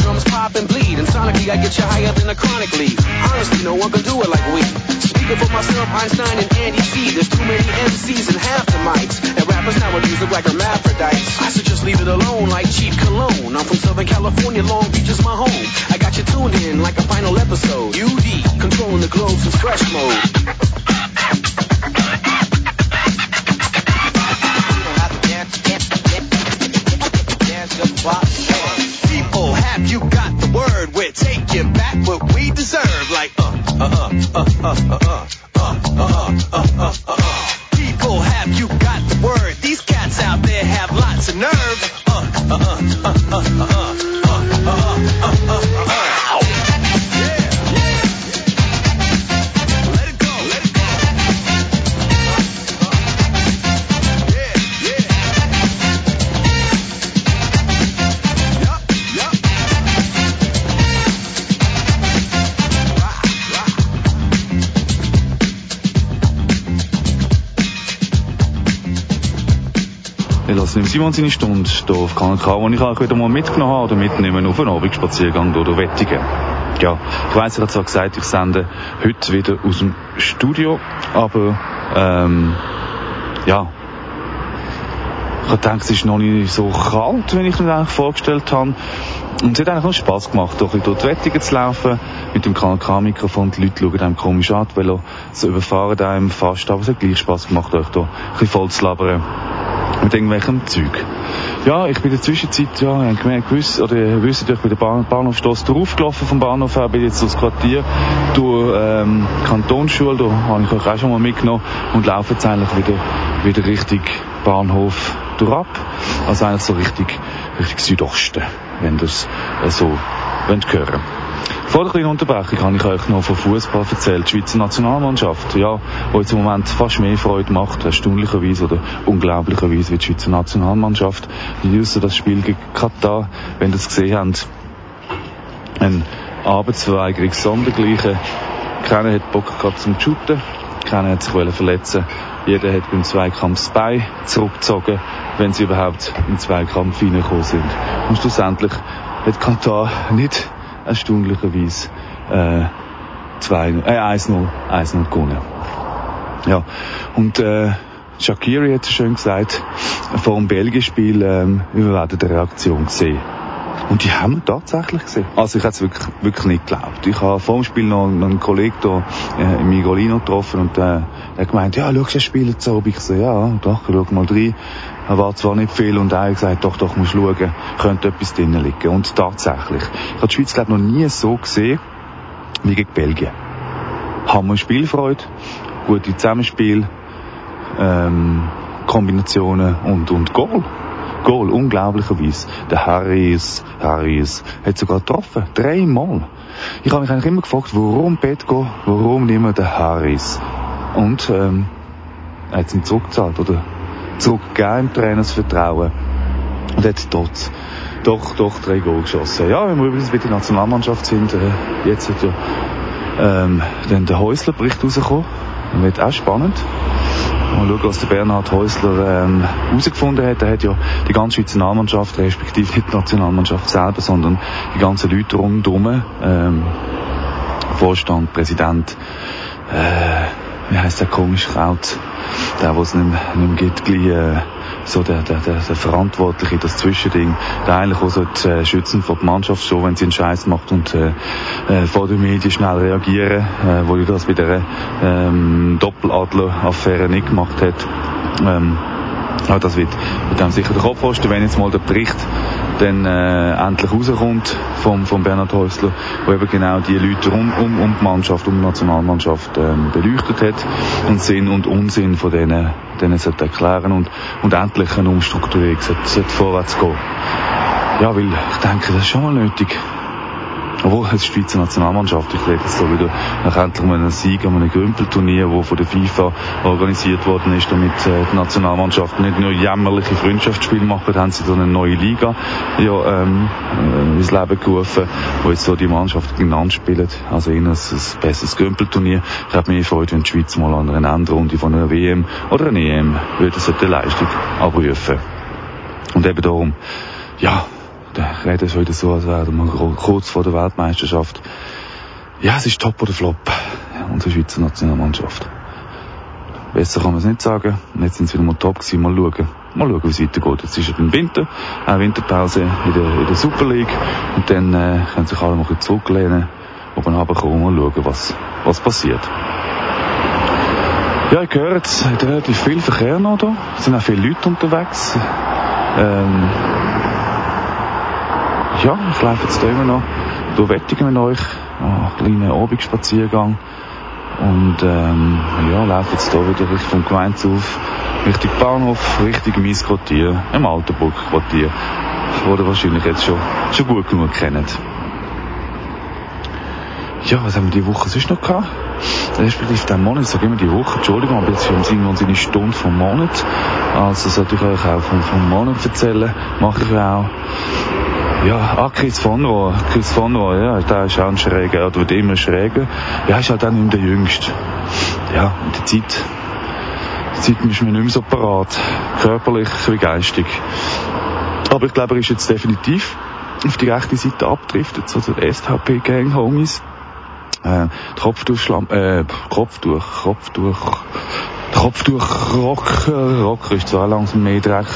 Eardrums pop and bleed, and sonically I get you higher than a chronic lead. Honestly, no one can do it like we. Speaking for myself, Einstein and Andy C. There's too many MCs and half the mics. And rappers nowadays look like hermaphrodites. I should just leave it alone like cheap cologne. I'm from Southern California, Long Beach is my home. I got you tuned in like a final episode. UD, controlling the globe since fresh mode. We're taking back what we deserve, like uh, uh, uh, uh, uh, uh. uh. Simon seine Stunde hier auf Kanal K, die ich auch wieder mal mitgenommen habe oder mitnehmen auf einen Abendspaziergang durch Wettigen. Ja, ich weiss, ich habe zwar gesagt, ich sende heute wieder aus dem Studio, aber ähm, ja, ich gedacht, es ist noch nicht so kalt, wie ich mir eigentlich vorgestellt habe. Und es hat eigentlich noch Spass gemacht, doch durch die Wettigen zu laufen, mit dem Kanal K-Mikrofon. Die Leute schauen einem komisch an, weil sie überfahren einem fast, aber es hat gleich Spass gemacht, euch hier ein bisschen voll zu labern mit irgendwelchem Zeug. Ja, ich bin in der Zwischenzeit, ja, ich gemerkt, gewiss, oder wisst, ich bin der Bahn, Bahnhofstrasse draufgelaufen vom Bahnhof her, bin jetzt durchs Quartier, durch ähm, Kantonsschule, da habe ich euch auch schon mal mitgenommen und laufe jetzt eigentlich wieder, wieder Richtung Bahnhof durchab. Also eigentlich so richtig, richtig Südosten, wenn das äh, so wollt hören vor der kleinen Unterbrechung habe ich euch noch von Fußball erzählt. Die Schweizer Nationalmannschaft, ja, die jetzt im Moment fast mehr Freude macht, erstaunlicherweise oder unglaublicherweise wie die Schweizer Nationalmannschaft. Die wissen das Spiel gegen Katar, wenn ihr es gesehen habt, ein Arbeitsverweigerung sondergleichen. Keiner hat Bock gehabt zum Shooten, keiner hat sich verletzen. Jeder hat beim Zweikampf das Bein zurückgezogen, wenn sie überhaupt im Zweikampf reingekommen sind. Und schlussendlich hat Katar nicht erstaunlicherweise äh, 2, äh, 1-0, 1-0 gewonnen. Ja, und äh, Shakiri hat so schön gesagt, vor dem Belgien-Spiel, ähm, wir werden die Reaktion sehen. Und die haben wir tatsächlich gesehen. Also ich hätte es wirklich, wirklich nicht geglaubt. Ich habe vor dem Spiel noch einen Kollegen hier äh, in Migolino getroffen und äh, hat gemeint, ja, schau, das Spiel jetzt so. Ich so, ja, doch, schau mal rein. Er war zwar nicht viel und er hat gesagt, doch, doch, musst schauen, könnte etwas drinnen liegen. Und tatsächlich. Ich habe die Schweiz, glaube noch nie so gesehen wie gegen Belgien. Hammer Spielfreude, gute Zusammenspiel, ähm, Kombinationen und, und Goal. Goal, unglaublicherweise. Der Harris, Harris, hat sogar getroffen. Dreimal. Ich habe mich eigentlich immer gefragt, warum Petko, warum nicht mehr der Harris? Und, ähm, hat es ihm zurückgezahlt, oder zurückgegeben im Trainers Vertrauen. Und hat dort doch, doch drei Goal geschossen. Ja, wenn wir übrigens bei der Nationalmannschaft sind, äh, jetzt hat ja, ähm, dann der Häusler-Bericht rausgekommen. Das wird auch spannend. Mal schauen, was der Bernhard Häusler ähm, herausgefunden hat. Er hat ja die ganze Schweizer Nationalmannschaft, respektive nicht die Nationalmannschaft selber, sondern die ganzen Leute rundherum, ähm, Vorstand, Präsident, äh, wie heisst der komisch Kraut, der, wo es nicht, mehr- nicht mehr gibt, gleich, äh, so der, der, der, der Verantwortliche, das Zwischending, der eigentlich auch sollte, äh, schützen vor der Mannschaft schon, wenn sie einen Scheiß macht und äh, äh, vor den Medien schnell reagieren, äh, wo ich das bei der ähm, Doppeladler-Affäre nicht gemacht hat. Ähm, aber das wird, wird sicher der Kopf kosten, wenn jetzt mal der Bericht dann äh, endlich rauskommt vom, vom Bernhard Häusler, wo eben genau die Leute um, um, um die Mannschaft, um die Nationalmannschaft ähm, beleuchtet hat und Sinn und Unsinn von denen, denen sollte erklären und, und endlich eine Umstrukturierung sollte, sollte vorwärts gehen. Ja, weil ich denke, das ist schon mal nötig. Obwohl, es ist die Schweizer Nationalmannschaft. Ich rede jetzt so wieder nach endlich mal einem Sieg an einem Grümpelturnier, das von der FIFA organisiert worden ist, damit äh, die Nationalmannschaft nicht nur jämmerliche Freundschaftsspiele macht, haben sie so eine neue Liga ja, ähm, äh, ins Leben gerufen, wo jetzt so die Mannschaft genannt spielen. Also ihnen ein, ein besseres Grümpelturnier. Ich habe mir gefreut, wenn die Schweiz mal an einer Endrunde von einer WM oder einer EM würde so die Leistung abrufen. Und eben darum, ja, da reden wir wieder so, als wären wir kurz vor der Weltmeisterschaft. Ja, es ist top oder flop, unsere Schweizer Nationalmannschaft. Besser kann man es nicht sagen. Und jetzt sind sie wieder mal top gewesen. Mal schauen. Mal schauen, wie es weitergeht. Jetzt ist es im Winter, eine Winterpause in der, in der Super League. Und dann äh, können sich alle mal ein bisschen zurücklehnen, oben runterkommen und schauen, was, was passiert. Ja, ich höre jetzt, es hat relativ viel Verkehr noch da. Es sind auch viele Leute unterwegs. Ähm, ja, ich laufe jetzt immer noch durch Wettingen mit euch. Oh, kleinen Abendspaziergang. Und ähm, ja, laufe jetzt hier wieder Richtung Gemeinshof, Richtung Bahnhof, Richtung mein Quartier, im Altenburg-Quartier, wo ihr wahrscheinlich jetzt schon, schon gut genug kennt. Ja, was haben wir die Woche sonst noch gehabt? Respektive den Monat, ich sage immer die Woche, Entschuldigung, aber jetzt haben wir seine Stunde vom Monat. Also sollte ich euch auch vom, vom Monat erzählen, mache ich auch. Ja, ah, Chris von Rohr. Chris von Rohr, ja, der ist auch ein Schräger, oder wird immer schräger. Ja, ist halt auch nicht der Jüngste. Ja, und die Zeit, die Zeit ist mir nicht mehr so parat. Körperlich wie geistig. Aber ich glaube, er ist jetzt definitiv auf die rechte Seite abgedriftet, so der SHP-Gang-Homies. Äh, die Kopftuchschlampe, äh, Kopftuch, Kopftuch, Kopftuch Rocker, Rocker ist zwar langsam mehr Dreck,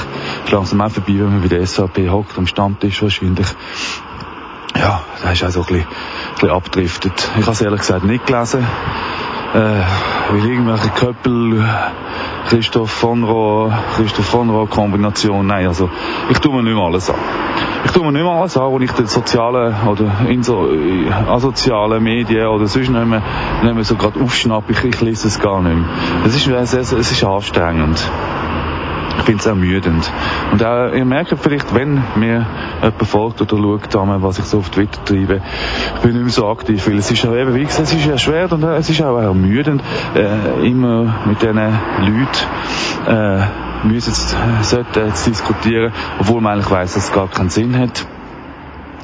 ist langsam auch vorbei, wenn man bei der SAP hockt, am Stammtisch wahrscheinlich. Ja, da ist auch so ein bisschen, ein bisschen abdriftet. Ich habe es ehrlich gesagt nicht gelesen. Äh, irgendwelche Köppel, Christoph von Rohr, Christoph von Rohr Kombination, nein, also, ich tue mir nicht mehr alles an. Ich tue mir nicht mehr alles an, wo ich den sozialen oder in so, äh, asozialen Medien oder sonst nicht mehr, nicht mehr so gerade aufschnappe. Ich, ich lese es gar nicht mehr. Es ist, es, es ist anstrengend. Ich finde es ermüdend. Und auch, ihr merkt vielleicht, wenn mir jemand folgt oder schaut, was ich so auf Twitter treibe, ich bin nicht mehr so aktiv, weil es ist ja eben, wie gesagt, es ist ja schwer und es ist auch ermüdend, äh, immer mit diesen Leuten, äh, müssen äh, sollten jetzt diskutieren, obwohl man eigentlich weiss, dass es gar keinen Sinn hat.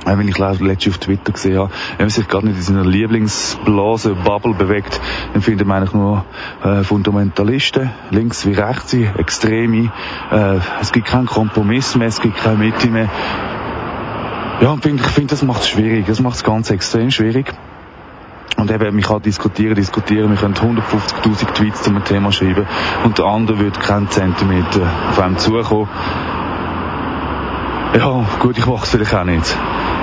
Auch wenn ich letztens auf Twitter gesehen habe, wenn man sich gerade nicht in seiner Lieblingsblase, Bubble bewegt, dann findet man eigentlich nur äh, Fundamentalisten, links wie rechts, Extreme. Äh, es gibt keinen Kompromiss mehr, es gibt keine Mitte mehr. Ja, und find, ich finde, das macht es schwierig. Das macht es ganz extrem schwierig. Und eben, man kann diskutieren, diskutieren, wir können 150.000 Tweets zum Thema schreiben und der andere würde keinen Zentimeter auf einem zukommen. Ja, gut, ich mache es vielleicht auch nicht.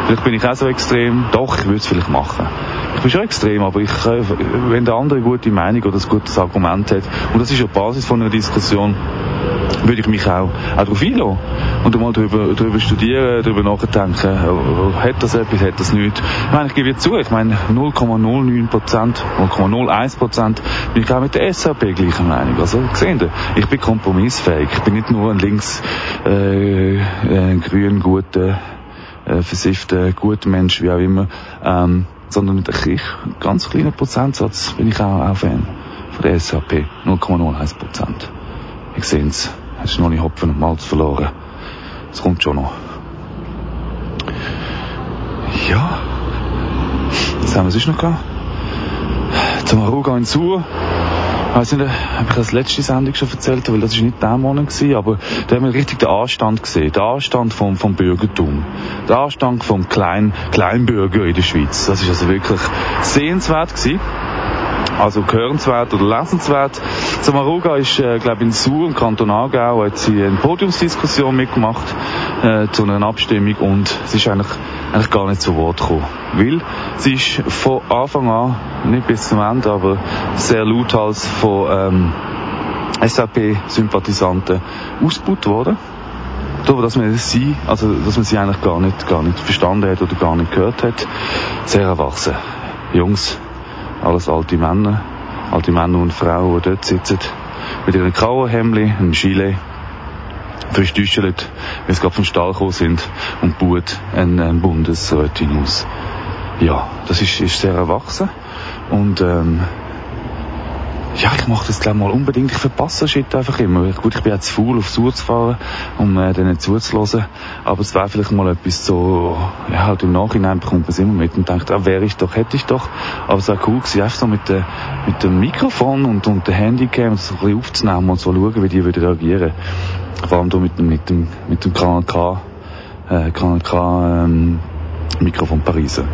Vielleicht bin ich auch so extrem. Doch, ich würde es vielleicht machen. Ich bin schon extrem, aber ich, äh, wenn der andere eine gute Meinung oder ein gutes Argument hat, und das ist ja die Basis von einer Diskussion, würde ich mich auch, auch darauf einlassen. Und einmal darüber, darüber studieren, darüber nachdenken, äh, hat das etwas, hat das nicht. Ich meine, ich gebe jetzt zu, ich meine, 0,09 Prozent, 0,01 Prozent bin ich auch mit der SAP gleicher Meinung. Also, sehen Sie, ich bin kompromissfähig. Ich bin nicht nur ein links, äh, ein grün, guter, äh, versiffter, guter Mensch, wie auch immer, ähm, sondern mit einem ganz kleinen Prozentsatz bin ich auch, auch Fan von der SAP. 0,01 Prozent. Ich sehe es. Es ist noch nicht Hopfen und Malz verloren. Es kommt schon noch. Ja. Was haben wir sonst noch gehabt? Zum Aruga in Sur. Ich weiss nicht, ob ich das letzte Sendung schon erzählt habe, weil das war nicht der Monat gewesen, aber da haben wir richtig den Anstand gesehen. Den Anstand vom, vom Bürgertum. Den Anstand vom Klein, Kleinbürger in der Schweiz. Das ist also wirklich sehenswert gewesen also gehörenswert oder lesenswert. Samaruga ist, äh, glaube in Sur im Kanton Aargau, hat sie eine Podiumsdiskussion mitgemacht äh, zu einer Abstimmung und sie ist eigentlich, eigentlich gar nicht zu Wort gekommen. Weil sie ist von Anfang an, nicht bis zum Ende, aber sehr lauthals von ähm, SAP-Sympathisanten ausgebaut worden darüber, dass man sie, also dass man sie eigentlich gar nicht, gar nicht verstanden hat oder gar nicht gehört hat, sehr erwachsen. Jungs, alles alte Männer, alte Männer und Frauen, die dort sitzen, mit ihren grauen Hemdli, einem Gilet, frisch düschelt, weil sie gerade vom Stall gekommen sind. Und buht einen Bundesrätin aus. ja, das ist, ist sehr erwachsen. Und ähm, ja, ich mache das glaube mal unbedingt. Ich verpasse Shit einfach immer. Gut, ich bin jetzt faul, auf Sur zu fahren, um äh, denen zuzuhören. Aber es wäre vielleicht mal etwas so, ja, halt im Nachhinein bekommt man es immer mit und denkt, ah, wäre ich doch, hätte ich doch. Aber es wäre cool gewesen, einfach so mit, der, mit dem Mikrofon und, und der Handycam so ein bisschen aufzunehmen und so schauen, wie die würden reagieren. Vor allem mit dem, mit dem, mit dem Kanal K, äh, Kanal K, ähm, Mikrofon Pariser.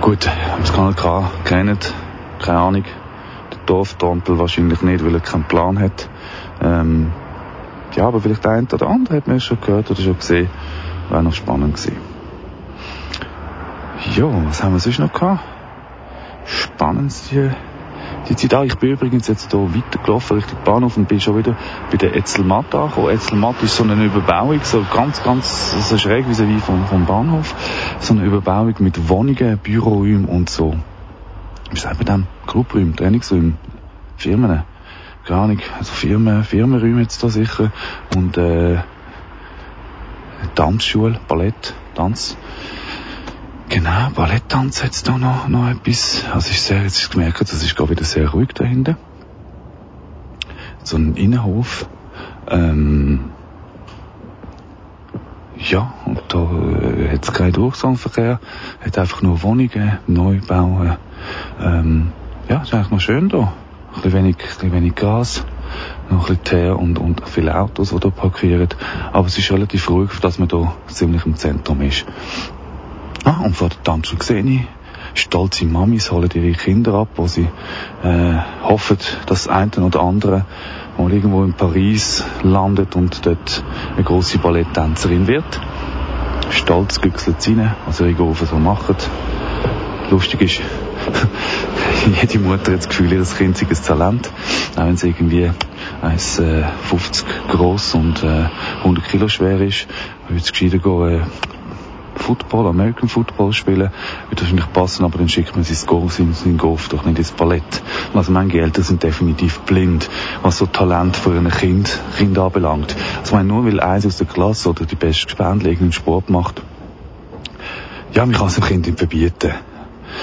Gut, das Kanal K kennt, keine Ahnung. Der Dorftrampel wahrscheinlich nicht, weil er keinen Plan hat. Ähm, ja, aber vielleicht eine oder andere hat man schon gehört oder schon gesehen. Wäre noch spannend gewesen. Ja, was haben wir sonst noch gehabt? Spannend die, die Zeit. Ah, ich bin übrigens jetzt hier weitergelaufen Richtung Bahnhof und bin schon wieder bei der Etzelmatt angekommen. Etzelmatt ist so eine Überbauung, so ganz, ganz so schräg wie wie vom, vom Bahnhof. So eine Überbauung mit Wohnungen, Büroräumen und so. Wie sagt man dem? Clubräumen, Trainingsräumen, Firmen. Keine Ahnung, also Firmen, Firmenräume jetzt da sicher. Und äh, Tanzschule, Ballett, Tanz. Genau, Balletttanz hat's da noch, noch etwas. Also ist sehr, jetzt ist gemerkt, das ist gerade wieder sehr ruhig dahinter. So ein Innenhof. Ähm, ja, und da äh, hat's keinen Durchgangsverkehr, hat einfach nur Wohnungen, Neubauen. Ähm, ja, ist eigentlich noch schön da. Ein bisschen wenig, ein bisschen wenig Gas, noch ein bisschen Teer und, und viele Autos, die da parkieren. Aber es ist relativ ruhig, dass man da ziemlich im Zentrum ist. Ah, und vor der Tanzschule sehe ich, stolze Mamis holen ihre Kinder ab, wo sie äh, hoffen, dass das eine oder andere mal irgendwo in Paris landet und dort eine große Balletttänzerin wird. Stolz güchselt rein, was ihre Gofen so machen. Lustig ist, jede Mutter hat das Gefühl, ihr Kind sei ein Talent. Auch wenn sie irgendwie 1,50 groß und äh, 100 Kilo schwer ist, würde es gescheiter gehen, äh, Football, American Football spielen, würde wahrscheinlich passen, aber dann schickt man sein Golf, sein, sein Golf doch nicht ins Ballett. Also manche Eltern sind definitiv blind, was so Talent für ein Kind, kind anbelangt. Also ich meine, nur weil eins aus der Klasse oder die beste Gespendli irgendeinen Sport macht, ja, man kann es dem Kind nicht verbieten.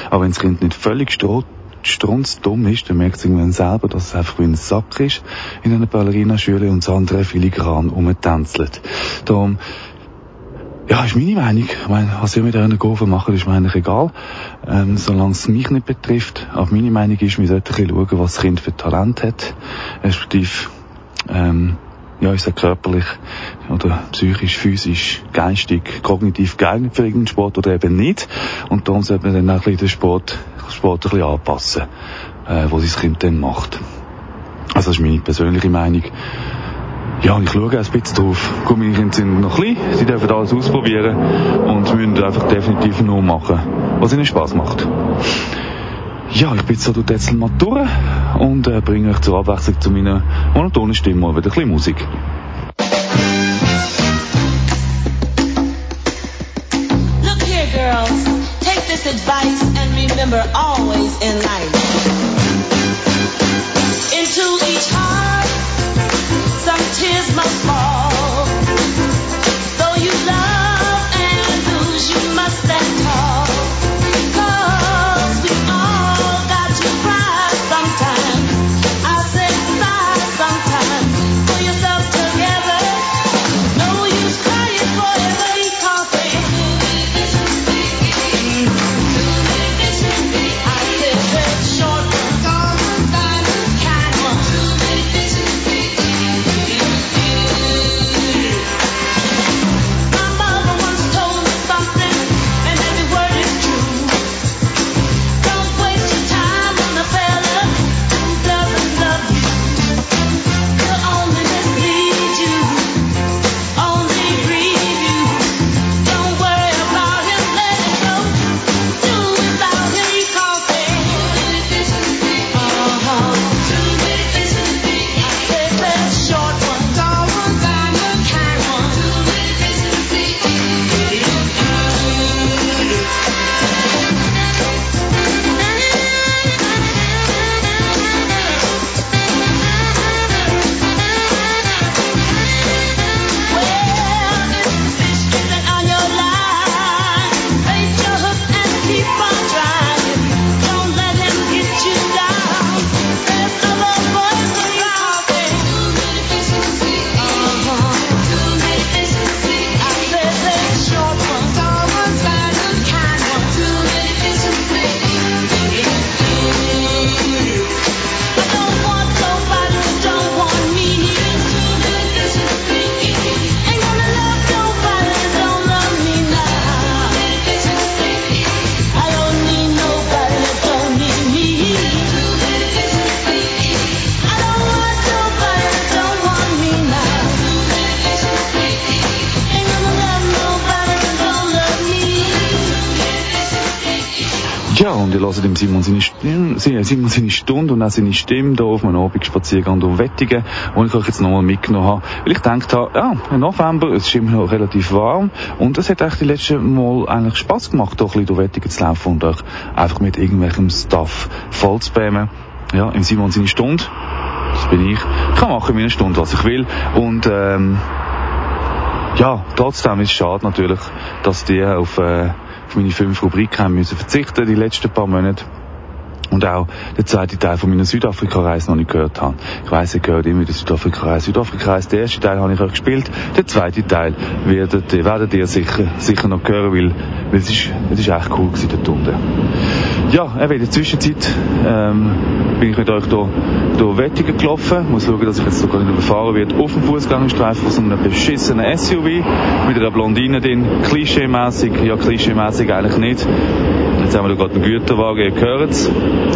Aber wenn das Kind nicht völlig stroh strunzdumm ist, dann merkt es irgendwann selber, dass es einfach wie ein Sack ist in einer Ballerinaschule und das andere filigran umtänzelt. Darum, ja, ist meine Meinung. Ich meine, was ihr mit einer Kurve macht, ist mir eigentlich egal, ähm, solange es mich nicht betrifft. Aber meine Meinung ist, wir sollten ein bisschen schauen, was das Kind für Talent hat, respektive, ähm, ja, ist er körperlich oder psychisch, physisch, geistig, kognitiv geeignet für irgendeinen Sport oder eben nicht. Und darum sollte man dann auch ein bisschen den Sport, Sport ein bisschen anpassen, äh, was das Kind dann macht. Also das ist meine persönliche Meinung. Ja, ich schaue ein bisschen drauf. Kinder sind noch klein, sie dürfen alles ausprobieren und müssen einfach definitiv nur machen, was ihnen Spaß macht. Ja, ich bin so durch die mal und äh, bringe euch zur Abwechslung zu meiner monotonen Stimme wieder ein bisschen Musik. Look here, girls. Take this advice and remember always in life. Into each heart, ihr hört ihm Simon seine, Stimme, Simon seine Stunde und auch seine Stimme hier auf einem Abendspaziergang durch Wettigen, wo ich euch jetzt nochmal mitgenommen habe. Weil ich gedacht habe, ja, im November, es ist immer noch relativ warm und es hat echt die letzten Mal eigentlich Spass gemacht, hier ein bisschen durch Wettigen zu laufen und euch einfach mit irgendwelchem Stuff voll zu bämen. Ja, im Simon seine Stunde. Das bin ich. Ich kann machen in meiner Stunde, was ich will. Und, ähm, ja, trotzdem ist es schade natürlich, dass die auf, äh, auf meine fünf Rubriken haben müssen verzichten, die letzten paar Monate. Und auch der zweite Teil von meiner Südafrika-Reise noch nicht gehört habe. Ich weiss, ihr gehört immer die Südafrika-Reise. Südafrika-Reise, der erste Teil habe ich euch gespielt. Der zweite Teil werdet, werdet ihr sicher, sicher noch hören, weil, weil es ist, es ist echt cool gewesen dort unten. Ja, eben in der Zwischenzeit, ähm, bin ich mit euch hier, hier Wettigen gelaufen. Ich muss schauen, dass ich jetzt sogar nicht überfahren werde. Auf dem Fußgängerstreifen von so einem beschissenen SUV. Mit einer Blondine drin. Klischeemässig. Ja, klischeemässig eigentlich nicht. Jetzt haben wir da gerade einen Güterwagen, ihr hört es.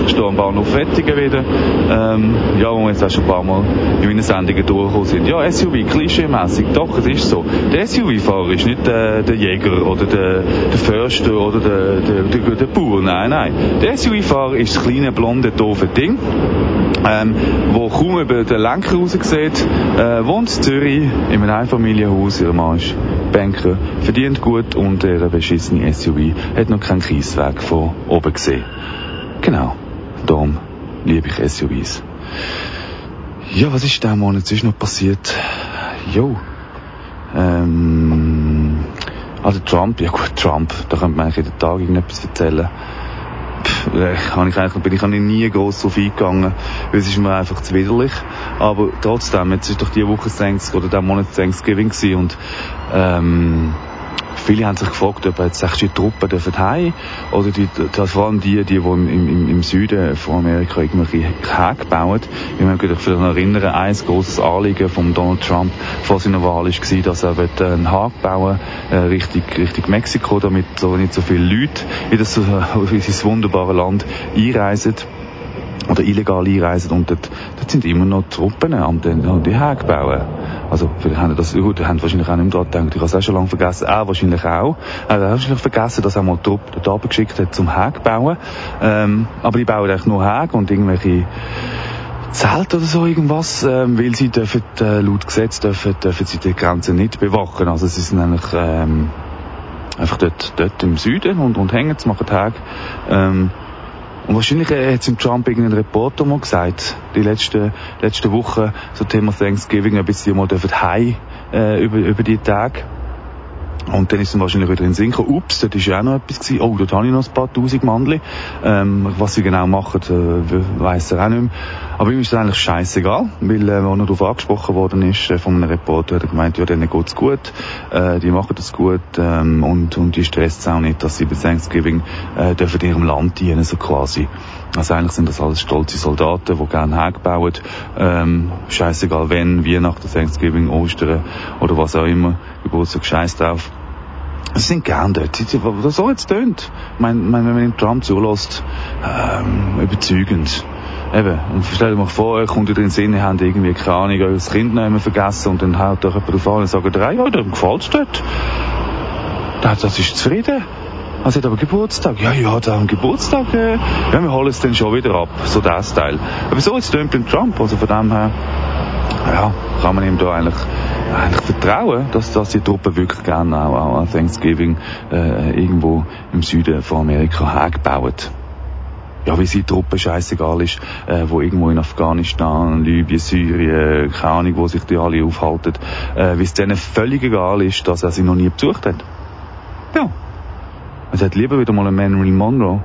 Ich stehe am Bahnhof Wettigen wieder. Ähm, ja, wo wir jetzt auch schon ein paar Mal in meinen Sendungen durchgekommen sind. Ja, SUV, klischeemässig. Doch, es ist so. Der SUV-Fahrer ist nicht äh, der Jäger oder der, der Förster oder der, der, der, der Bauer. Nein, nein. Der SUV-Fahrer ist das kleine, blonde, doofe Ding, ähm, wo kaum über den Lenker raus sieht, äh, wohnt in Zürich in einem Einfamilienhaus, ihr Mann ist Banker, verdient gut und der beschissene SUV hat noch keinen Kiesweg von oben gesehen. Genau. Darum liebe ich SUVs. Ja, was ist diesen Monat sonst noch passiert? Jo. Ähm, also Trump, ja gut, Trump, da könnte man eigentlich jeden Tag irgendetwas erzählen. Pff, äh, ich eigentlich, bin ich eigentlich nie gross drauf eingegangen, weil es ist mir einfach zu widerlich. Aber trotzdem, jetzt ist doch die Woche Thanksgiving, oder der Monat Thanksgiving gewesen und, ähm, viele haben sich gefragt, ob jetzt die Truppen dürfen heim oder die, die, vor allem die, die, die im, im, im Süden von Amerika irgendwelche Häke bauen. Ich möchte mich vielleicht erinnern, ein großes Anliegen von Donald Trump vor seiner Wahl war, dass er einen Haken bauen äh, Richtung, Richtung Mexiko, damit so nicht so viele Leute in das, in dieses wunderbare Land einreisen oder illegal einreisen und dort, dort sind immer noch Truppen am den, die Häke bauen. Also, vielleicht haben das, gut, haben wahrscheinlich auch nicht mehr dran gedacht. Ich habe es auch schon lange vergessen. Er wahrscheinlich auch. Er hat wahrscheinlich vergessen, dass er mal Truppe dort geschickt hat zum Häke bauen. Ähm, aber die bauen eigentlich nur Häke und irgendwelche Zelt oder so irgendwas, ähm, weil sie dürfen, äh, laut Gesetz dürfen, dürfen sie die Grenze nicht bewachen. Also sie sind eigentlich, ähm, einfach dort, dort im Süden und, und hängen, machen Häke. Ähm, und wahrscheinlich äh, hat im Trump irgendein Reporter mal gesagt, die letzten, letzten Wochen, so Thema Thanksgiving, ob sie mal dürfen heim, äh, über, über die Tage. Und dann ist dann wahrscheinlich wieder in den Sinn gekommen, ups, dort ist ja auch noch etwas gewesen, oh, dort habe ich noch ein paar tausend Mandel. Ähm, was sie genau machen, äh, weiss er auch nicht mehr. Aber ihm ist das eigentlich scheißegal, weil, äh, als er darauf angesprochen worden ist, äh, von einem Reporter, hat er gemeint, ja, denen geht's gut, äh, die machen das gut, ähm, und, und die stresst es auch nicht, dass sie bei Thanksgiving, äh, dürfen ihrem Land dienen, so quasi. Also eigentlich sind das alles stolze Soldaten, die gerne Häge bauen, ähm, scheißegal wenn, Weihnachten, Thanksgiving, Ostern oder was auch immer, Geburtstag, scheiß drauf. Sie sind gern dort. So jetzt tönt. Ich meine, mein, wenn man den Trump zulässt, ähm, überzeugend. Eben, und stellt euch vor, euch kommt in den Sinn, ihr habt irgendwie, keine Ahnung, euer Kind immer vergessen und dann haut euch jemand drauf an und sagt, ja, dem gefällt's dort. Das ist zufrieden. Also hat aber Geburtstag. Ja, ja, da am Geburtstag, äh, ja, wir holen es dann schon wieder ab. So das Teil. Aber so jetzt tönt beim Trump. Also von dem her, ja, kann man ihm da eigentlich, eigentlich vertrauen, dass, dass die Truppen wirklich gerne auch, auch an Thanksgiving äh, irgendwo im Süden von Amerika hergebauen. Ja, wie sie Truppen scheißegal ist, äh, wo irgendwo in Afghanistan, Libyen, Syrien, keine Ahnung, wo sich die alle aufhalten, äh, wie es denen völlig egal ist, dass er sie noch nie besucht hat. Ja. Es hat lieber wieder mal einen Marilyn Monroe.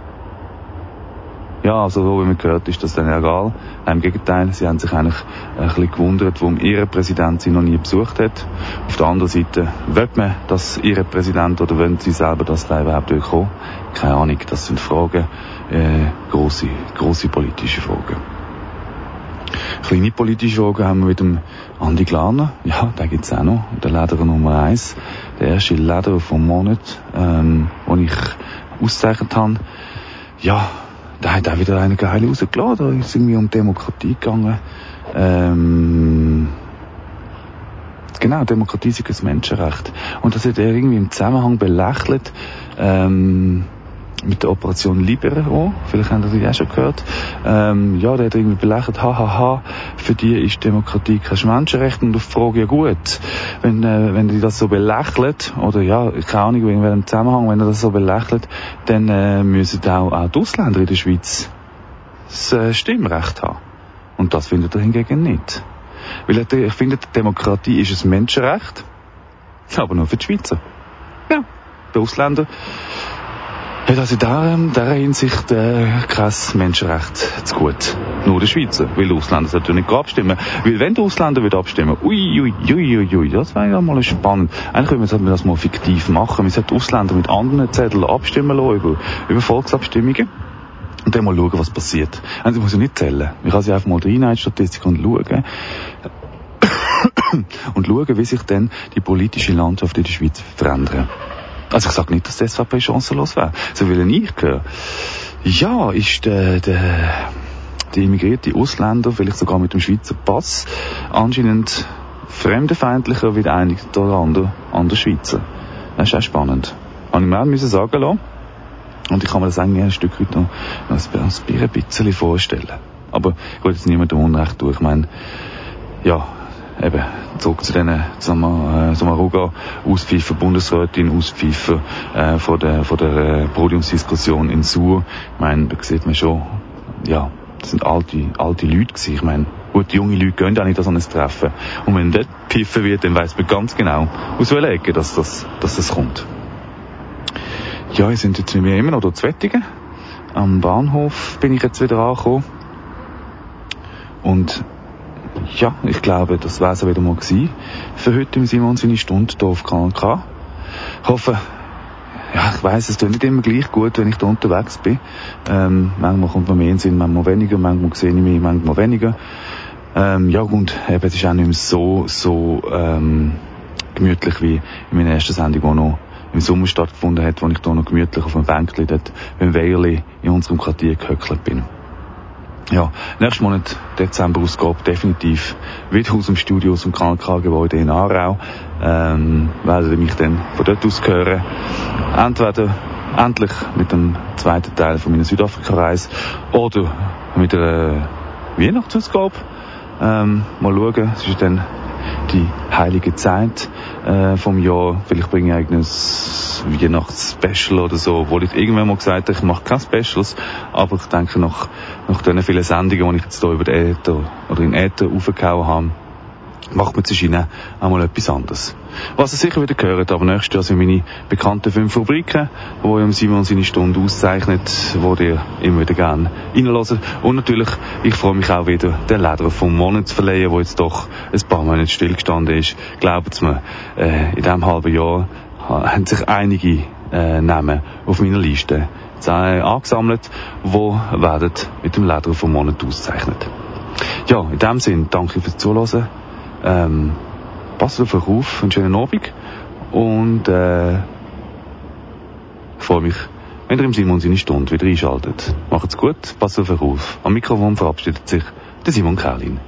Ja, also so wie man gehört, ist das dann egal. Im Gegenteil, sie haben sich eigentlich ein bisschen gewundert, warum ihre Präsident sie noch nie besucht hat. Auf der anderen Seite, will man, dass ihre Präsident oder wollen sie selber, dass da überhaupt kommen? Keine Ahnung, das sind Fragen, äh, grosse, grosse politische Fragen. Kleine politische Fragen haben wir mit dem Andi Glaner. Ja, da gibt's auch noch. Der Lederer Nummer eins. Der erste Lederer vom Monat, ähm, den ich ausgezeichnet habe. Ja, da hat auch wieder eine geile rausgeladen. Da ist irgendwie um Demokratie gegangen. Ähm, genau, Demokratie ist ein Menschenrecht. Und das hat er irgendwie im Zusammenhang belächelt, ähm, mit der Operation Libero, vielleicht haben Sie die auch schon gehört, ähm, ja, der hat irgendwie belächelt, hahaha, für die ist Demokratie kein Menschenrecht und ich frage ja gut, wenn, äh, wenn die das so belächelt, oder ja, keine Ahnung, in welchem Zusammenhang, wenn er das so belächelt, dann äh, müssen auch, auch die Ausländer in der Schweiz das äh, Stimmrecht haben. Und das findet er hingegen nicht. Weil er, ich finde, Demokratie ist ein Menschenrecht, aber nur für die Schweizer. Ja, die Ausländer hat also in dieser, dieser Hinsicht äh, kein Menschenrecht zu gut. Nur der Schweizer. Weil Ausländer sollten nicht abstimmen. Weil wenn die Ausländer abstimmen, ui, ui, ui, ui, ui, das wäre ja mal spannend. Eigentlich könnte man das mal fiktiv machen. Man sollte Ausländer mit anderen Zetteln abstimmen lassen über, über Volksabstimmungen. Und dann mal schauen, was passiert. Also, ich muss ja nicht zählen. Ich kann sie einfach mal rein in die Statistik und schauen. und schauen, wie sich dann die politische Landschaft in der Schweiz verändert. Also ich sage nicht, dass die SVP chancenlos wäre. So will ich höre. Ja, ist der, der, der immigrierte Ausländer, vielleicht sogar mit dem Schweizer Pass, anscheinend fremdenfeindlicher wie der eine oder andere an der Schweizer. Das ist auch spannend. Habe ich mir auch müssen sagen lassen. Und ich kann mir das eigentlich ein Stück weit noch als ein bisschen vorstellen. Aber ich will jetzt niemandem Unrecht tun. Ich meine, ja, eben zurück zu diesen Sommer, äh, Sommaruga Auspfeifer, Bundesrätin Auspfeifer äh, von der, von der äh, Podiumsdiskussion in Sur. Ich meine, da sieht man schon, ja, das sind alte, alte Leute gewesen. Ich meine, gut, junge Leute gehen auch nicht an ein Treffen. Und wenn dort gepfiffen wird, dann weiss man ganz genau, aus welcher Ecke dass das, dass das kommt. Ja, wir sind jetzt mir immer noch dort zu Wettigen. Am Bahnhof bin ich jetzt wieder angekommen. Und ja, ich glaube, das wäre es wieder mal gewesen für heute im Simon seine Stunde hier auf KNK. Ich hoffe, ja, ich weiss, es tut nicht immer gleich gut, wenn ich da unterwegs bin. Ähm, manchmal kommt man mehr in Sinn, manchmal weniger, manchmal sehe ich mich, manchmal weniger. Ähm, ja, und eben, es ist auch nicht mehr so, so ähm, gemütlich wie in meiner ersten Sendung, die noch im Sommer stattgefunden hat, wo ich da noch gemütlich auf einem Bänkchen dort beim Weierli in unserem Quartier gehöckelt bin. Ja, nächsten Monat, Dezember-Ausgabe, definitiv wieder aus dem Studio, aus dem KNK-Gebäude in Aarau. Ähm, werdet ihr mich dann von dort aus hören. Entweder endlich mit dem zweiten Teil von meiner Südafrika-Reise oder mit einer Weihnachtsausgabe. Ähm, mal schauen, es ist dann die heilige Zeit äh, vom Jahr. Vielleicht bringe ich eigenes Weihnachtsspecial oder so, obwohl ich irgendwann mal gesagt habe, ich mache keine Specials, aber ich denke, nach, nach den vielen Sendungen, die ich jetzt hier über den Äther oder in Äther aufgehauen habe, macht man zwischen ihnen einmal etwas anderes. Was ihr sicher wieder gehört, aber nächstes Jahr sind meine bekannten fünf Rubriken, wo im Simon seine Stunde auszeichnet, wo ihr immer wieder gerne reinhört. Und natürlich, ich freue mich auch wieder, den Leder vom Monat zu verleihen, der jetzt doch ein paar Monate stillgestanden ist. Glaubt mir, äh, in diesem halben Jahr haben sich einige äh, Namen auf meiner Liste äh, angesammelt, die mit dem Leder vom Monat auszeichnet. Ja, in dem Sinn, danke fürs Zuhören. Ähm, passt auf euch auf, einen schönen Abend und äh, freue mich, wenn ihr im Simon seine Stunde wieder einschaltet. Macht's gut, passt auf euch auf. Am Mikrofon verabschiedet sich der Simon Kerlin.